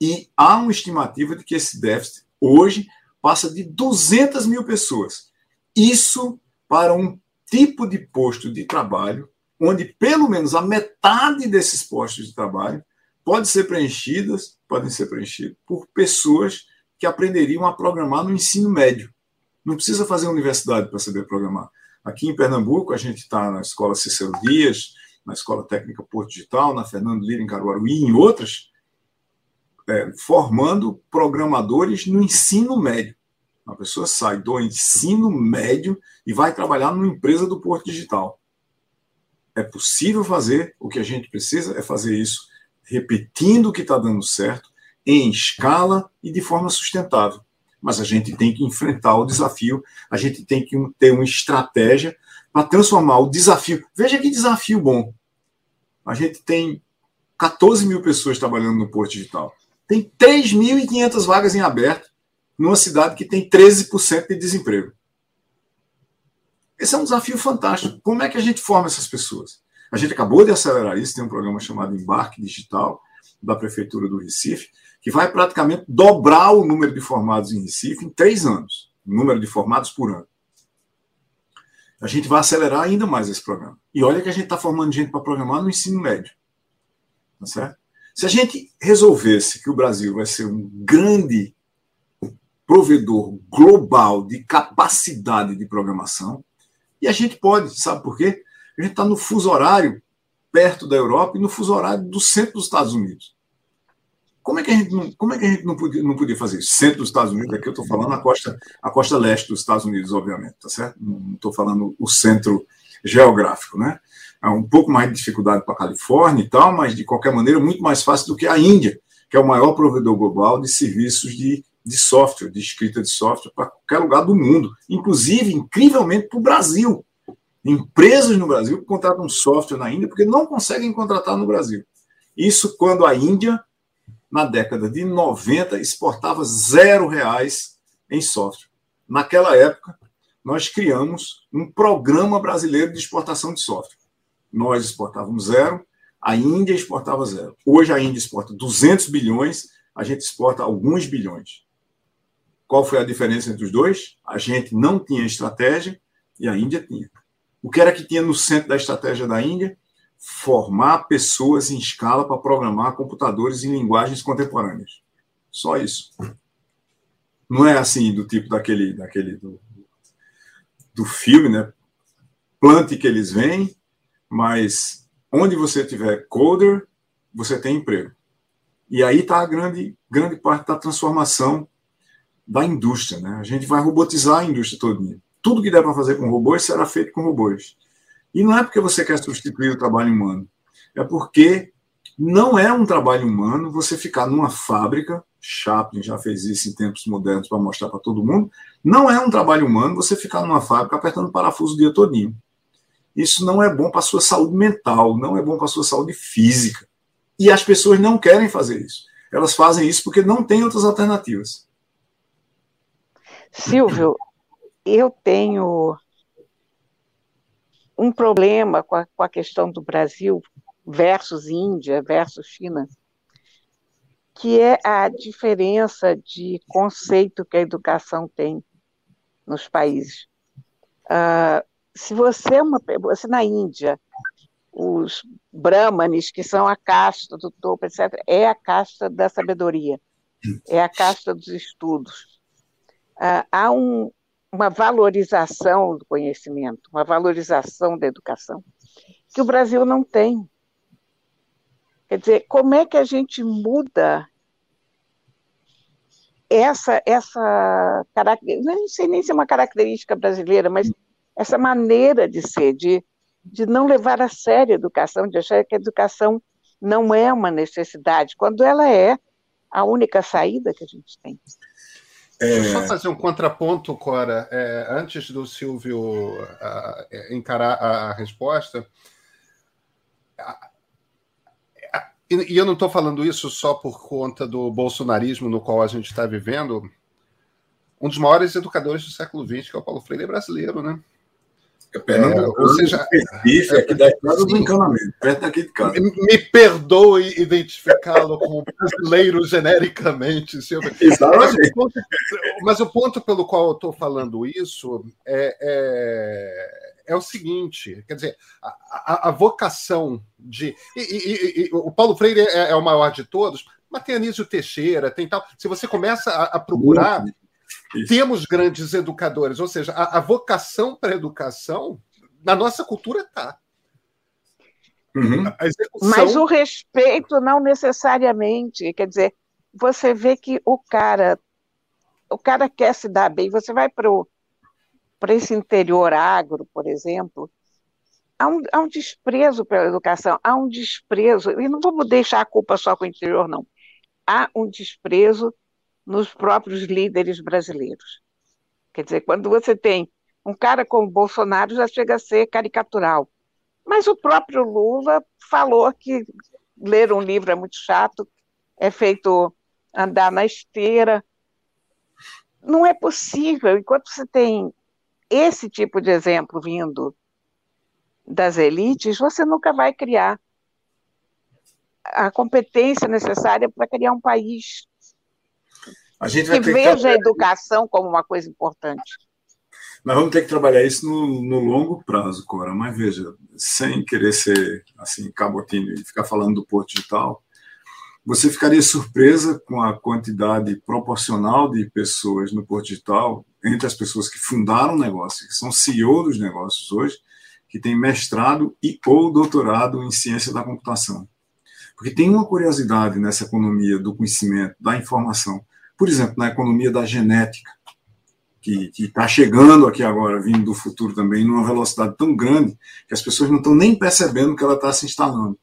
e há uma estimativa de que esse déficit hoje passa de 200 mil pessoas. Isso para um tipo de posto de trabalho onde pelo menos a metade desses postos de trabalho pode ser preenchidas, podem ser preenchidos por pessoas que aprenderiam a programar no ensino médio. Não precisa fazer universidade para saber programar. Aqui em Pernambuco, a gente está na Escola Cícero Dias, na Escola Técnica Porto Digital, na Fernando Lira, em Caruaru e em outras, é, formando programadores no ensino médio. A pessoa sai do ensino médio e vai trabalhar numa empresa do Porto Digital. É possível fazer, o que a gente precisa é fazer isso repetindo o que está dando certo, em escala e de forma sustentável mas a gente tem que enfrentar o desafio, a gente tem que ter uma estratégia para transformar o desafio. Veja que desafio bom. A gente tem 14 mil pessoas trabalhando no Porto Digital. Tem 3.500 vagas em aberto numa cidade que tem 13% de desemprego. Esse é um desafio fantástico. Como é que a gente forma essas pessoas? A gente acabou de acelerar isso, tem um programa chamado Embarque Digital da Prefeitura do Recife, que vai praticamente dobrar o número de formados em Recife em três anos, o número de formados por ano. A gente vai acelerar ainda mais esse programa. E olha que a gente está formando gente para programar no ensino médio. Tá certo? Se a gente resolvesse que o Brasil vai ser um grande provedor global de capacidade de programação, e a gente pode, sabe por quê? A gente está no fuso horário perto da Europa e no fuso horário do centro dos Estados Unidos. Como é que a gente não, como é que a gente não, podia, não podia fazer isso? Centro dos Estados Unidos, aqui eu estou falando a costa, a costa leste dos Estados Unidos, obviamente, tá certo? Não estou falando o centro geográfico, né? Um pouco mais de dificuldade para a Califórnia e tal, mas de qualquer maneira muito mais fácil do que a Índia, que é o maior provedor global de serviços de, de software, de escrita de software para qualquer lugar do mundo, inclusive, incrivelmente, para o Brasil. Empresas no Brasil contratam software na Índia porque não conseguem contratar no Brasil. Isso quando a Índia na década de 90, exportava zero reais em software. Naquela época, nós criamos um programa brasileiro de exportação de software. Nós exportávamos zero, a Índia exportava zero. Hoje a Índia exporta 200 bilhões, a gente exporta alguns bilhões. Qual foi a diferença entre os dois? A gente não tinha estratégia e a Índia tinha. O que era que tinha no centro da estratégia da Índia? Formar pessoas em escala para programar computadores em linguagens contemporâneas. Só isso. Não é assim do tipo daquele, daquele do, do filme, né? Plante que eles vêm, mas onde você tiver coder, você tem emprego. E aí está a grande, grande parte da transformação da indústria. Né? A gente vai robotizar a indústria toda. Tudo que der para fazer com robôs será feito com robôs. E não é porque você quer substituir o trabalho humano, é porque não é um trabalho humano você ficar numa fábrica. Chaplin já fez isso em tempos modernos para mostrar para todo mundo. Não é um trabalho humano você ficar numa fábrica apertando parafuso o dia todinho. Isso não é bom para a sua saúde mental, não é bom para a sua saúde física. E as pessoas não querem fazer isso. Elas fazem isso porque não têm outras alternativas. Silvio, eu tenho um problema com a, com a questão do Brasil versus Índia versus China, que é a diferença de conceito que a educação tem nos países. Uh, se você é uma você na Índia os brahmanes, que são a casta do topo, etc., é a casta da sabedoria, é a casta dos estudos. Ah, há um, uma valorização do conhecimento, uma valorização da educação, que o Brasil não tem. Quer dizer, como é que a gente muda essa, essa característica, não sei nem se é uma característica brasileira, mas essa maneira de ser, de de não levar a sério a educação, de achar que a educação não é uma necessidade, quando ela é a única saída que a gente tem. É... Deixa eu só fazer um contraponto, Cora, é, antes do Silvio uh, encarar a, a resposta. e eu não estou falando isso só por conta do bolsonarismo no qual a gente está vivendo. Um dos maiores educadores do século XX, que é o Paulo Freire, é brasileiro, né? É, ou seja, Recife, é, aqui da estrada do encanamento, perto daqui de casa. Me perdoe identificá-lo como brasileiro genericamente, senhor. Exatamente. Mas o, ponto, mas o ponto pelo qual eu estou falando isso é, é, é, o seguinte: quer dizer, a, a, a vocação de. E, e, e, o Paulo Freire é, é, o maior de todos, mas tem Anísio Teixeira, tem tal. Se você começa a, a procurar. Muito isso. Temos grandes educadores, ou seja, a, a vocação para a educação na nossa cultura está. Uhum. Execução... Mas o respeito não necessariamente, quer dizer, você vê que o cara, o cara quer se dar bem, você vai para esse interior agro, por exemplo, há um, há um desprezo pela educação, há um desprezo, e não vamos deixar a culpa só com o interior, não. Há um desprezo nos próprios líderes brasileiros. Quer dizer, quando você tem um cara como Bolsonaro, já chega a ser caricatural. Mas o próprio Lula falou que ler um livro é muito chato, é feito andar na esteira. Não é possível, enquanto você tem esse tipo de exemplo vindo das elites, você nunca vai criar a competência necessária para criar um país a gente vai que veja a educação como uma coisa importante. Nós vamos ter que trabalhar isso no, no, longo prazo, Cora, mas veja, sem querer ser assim, cabotinho e ficar falando do Porto Digital, você ficaria surpresa com a quantidade proporcional de pessoas no Porto Digital, entre as pessoas que fundaram o negócio, que são CEO dos negócios hoje, que têm mestrado e ou doutorado em ciência da computação. Porque tem uma curiosidade nessa economia do conhecimento, da informação, por exemplo, na economia da genética, que está chegando aqui agora, vindo do futuro também, numa velocidade tão grande que as pessoas não estão nem percebendo que ela está se instalando.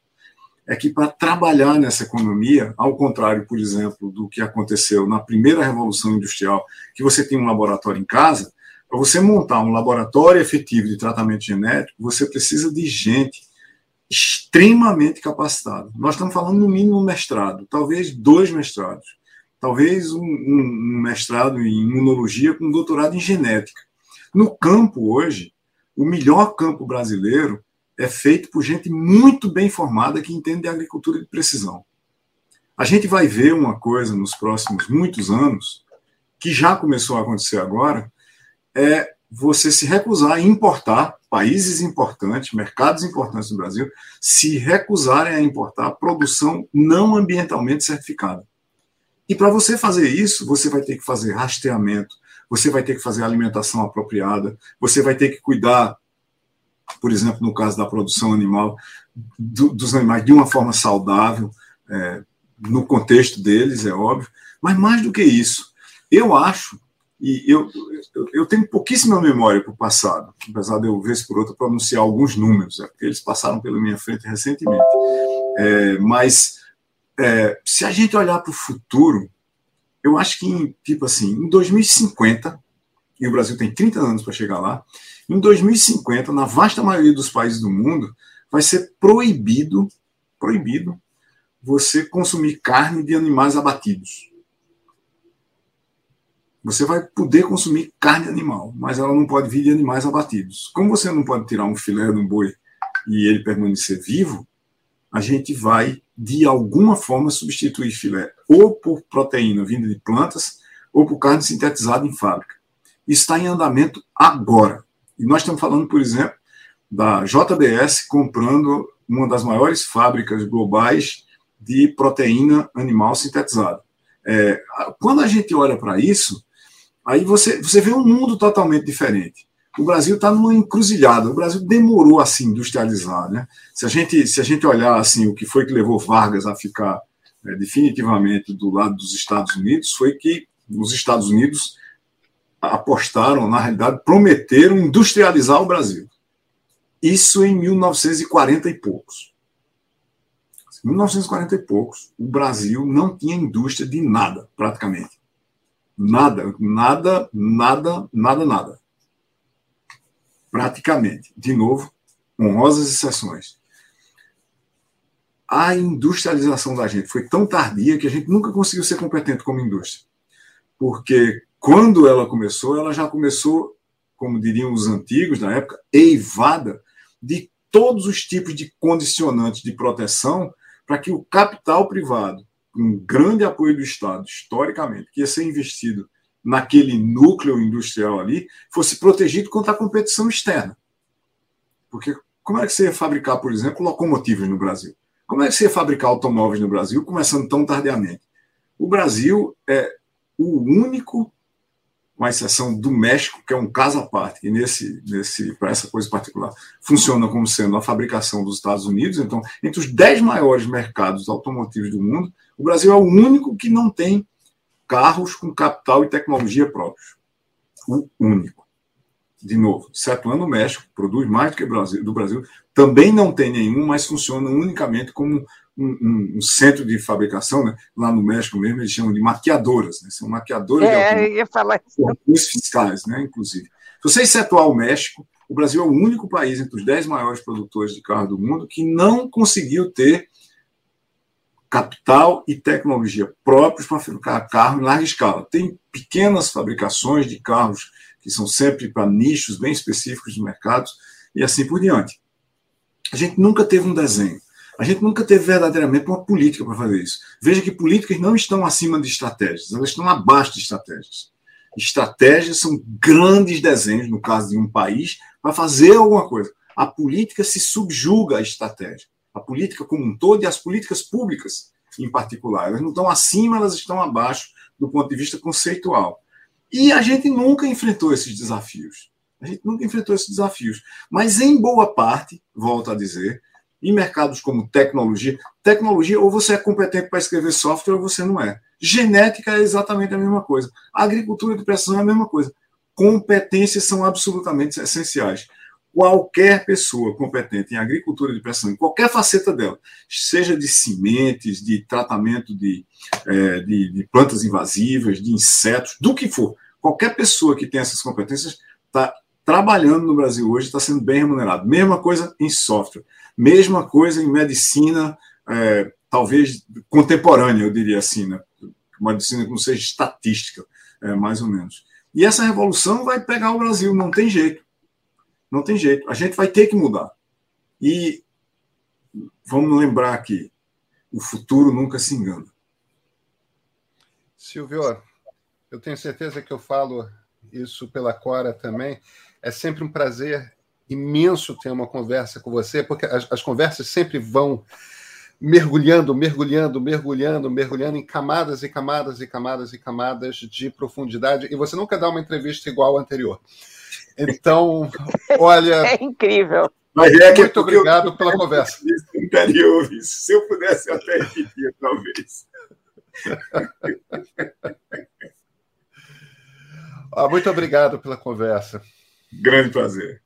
É que para trabalhar nessa economia, ao contrário, por exemplo, do que aconteceu na primeira revolução industrial, que você tem um laboratório em casa, para você montar um laboratório efetivo de tratamento genético, você precisa de gente extremamente capacitada. Nós estamos falando no mínimo um mestrado, talvez dois mestrados talvez um, um, mestrado em imunologia com um doutorado em genética. No campo hoje, o melhor campo brasileiro é feito por gente muito bem formada que entende de agricultura de precisão. A gente vai ver uma coisa nos próximos muitos anos que já começou a acontecer agora, é você se recusar a importar países importantes, mercados importantes do Brasil, se recusarem a importar produção não ambientalmente certificada. E para você fazer isso, você vai ter que fazer rastreamento, você vai ter que fazer alimentação apropriada, você vai ter que cuidar, por exemplo, no caso da produção animal, do, dos animais de uma forma saudável, é, no contexto deles, é óbvio. Mas mais do que isso, eu acho, e eu, eu, eu tenho pouquíssima memória para o passado, apesar de eu, vez por outra, pronunciar alguns números, é, porque eles passaram pela minha frente recentemente. É, mas é, se a gente olhar para o futuro, eu acho que, tipo assim, em 2050, e o Brasil tem 30 anos para chegar lá, em 2050, na vasta maioria dos países do mundo, vai ser proibido, proibido, você consumir carne de animais abatidos. Você vai poder consumir carne animal, mas ela não pode vir de animais abatidos. Como você não pode tirar um filé de um boi e ele permanecer vivo, a gente vai, de alguma forma, substituir filé ou por proteína vinda de plantas ou por carne sintetizada em fábrica. Está em andamento agora. E nós estamos falando, por exemplo, da JBS comprando uma das maiores fábricas globais de proteína animal sintetizada. É, quando a gente olha para isso, aí você, você vê um mundo totalmente diferente o Brasil está numa encruzilhada. O Brasil demorou a se industrializar. Né? Se, a gente, se a gente olhar assim, o que foi que levou Vargas a ficar é, definitivamente do lado dos Estados Unidos, foi que os Estados Unidos apostaram, na realidade, prometeram industrializar o Brasil. Isso em 1940 e poucos. 1940 e poucos, o Brasil não tinha indústria de nada, praticamente. Nada, nada, nada, nada, nada praticamente. De novo, honrosas exceções. A industrialização da gente foi tão tardia que a gente nunca conseguiu ser competente como indústria. Porque quando ela começou, ela já começou, como diriam os antigos na época, eivada de todos os tipos de condicionantes de proteção para que o capital privado, com grande apoio do Estado, historicamente, que ia ser investido naquele núcleo industrial ali, fosse protegido contra a competição externa. Porque como é que você ia fabricar, por exemplo, locomotivas no Brasil? Como é que você ia fabricar automóveis no Brasil, começando tão tardiamente? O Brasil é o único, com exceção do México, que é um caso à parte, e nesse, nesse, para essa coisa particular, funciona como sendo a fabricação dos Estados Unidos. Então, entre os dez maiores mercados automotivos do mundo, o Brasil é o único que não tem carros com capital e tecnologia próprios. O único. De novo, ano o México, produz mais do que Brasil, do Brasil, também não tem nenhum, mas funciona unicamente como um, um, um, centro de fabricação, né? lá no México mesmo, eles chamam de maquiadoras, né? são maquiadoras é, de ia falar isso. fiscais, né? inclusive. Se você excetuar o México, o Brasil é o único país entre os dez maiores produtores de carro do mundo que não conseguiu ter capital e tecnologia próprios para fabricar carro em larga escala. Tem pequenas fabricações de carros que são sempre para nichos bem específicos de mercados e assim por diante. A gente nunca teve um desenho. A gente nunca teve verdadeiramente uma política para fazer isso. Veja que políticas não estão acima de estratégias, elas estão abaixo de estratégias. Estratégias são grandes desenhos, no caso de um país, para fazer alguma coisa. A política se subjuga à estratégia a política como um todo e as políticas públicas em particular. Elas não estão acima, elas estão abaixo do ponto de vista conceitual. E a gente nunca enfrentou esses desafios. A gente nunca enfrentou esses desafios. Mas, em boa parte, volto a dizer, em mercados como tecnologia, tecnologia ou você é competente para escrever software ou você não é. Genética é exatamente a mesma coisa. A agricultura de precisão é a mesma coisa. Competências são absolutamente essenciais qualquer pessoa competente em agricultura de pressão, em qualquer faceta dela, seja de sementes, de tratamento de, é, de, de, plantas invasivas, de insetos, do que for, qualquer pessoa que tenha essas competências está trabalhando no Brasil hoje, está sendo bem remunerado. Mesma coisa em software, mesma coisa em medicina, é, talvez contemporânea, eu diria assim, né? medicina que não seja estatística, é, mais ou menos. E essa revolução vai pegar o Brasil, não tem jeito. Não tem jeito. A gente vai ter que mudar. E vamos lembrar que o futuro nunca se engana. Silvio, eu tenho certeza que eu falo isso pela Cora também. É sempre um prazer imenso ter uma conversa com você, porque as, as conversas sempre vão mergulhando, mergulhando, mergulhando, mergulhando em camadas e camadas e camadas e camadas de profundidade, e você nunca dá uma entrevista igual à anterior. Então, olha. É incrível. Mas é que muito obrigado pela conversa. Anterior, se eu pudesse até repetir, talvez. Ah, muito obrigado pela conversa. Grande prazer.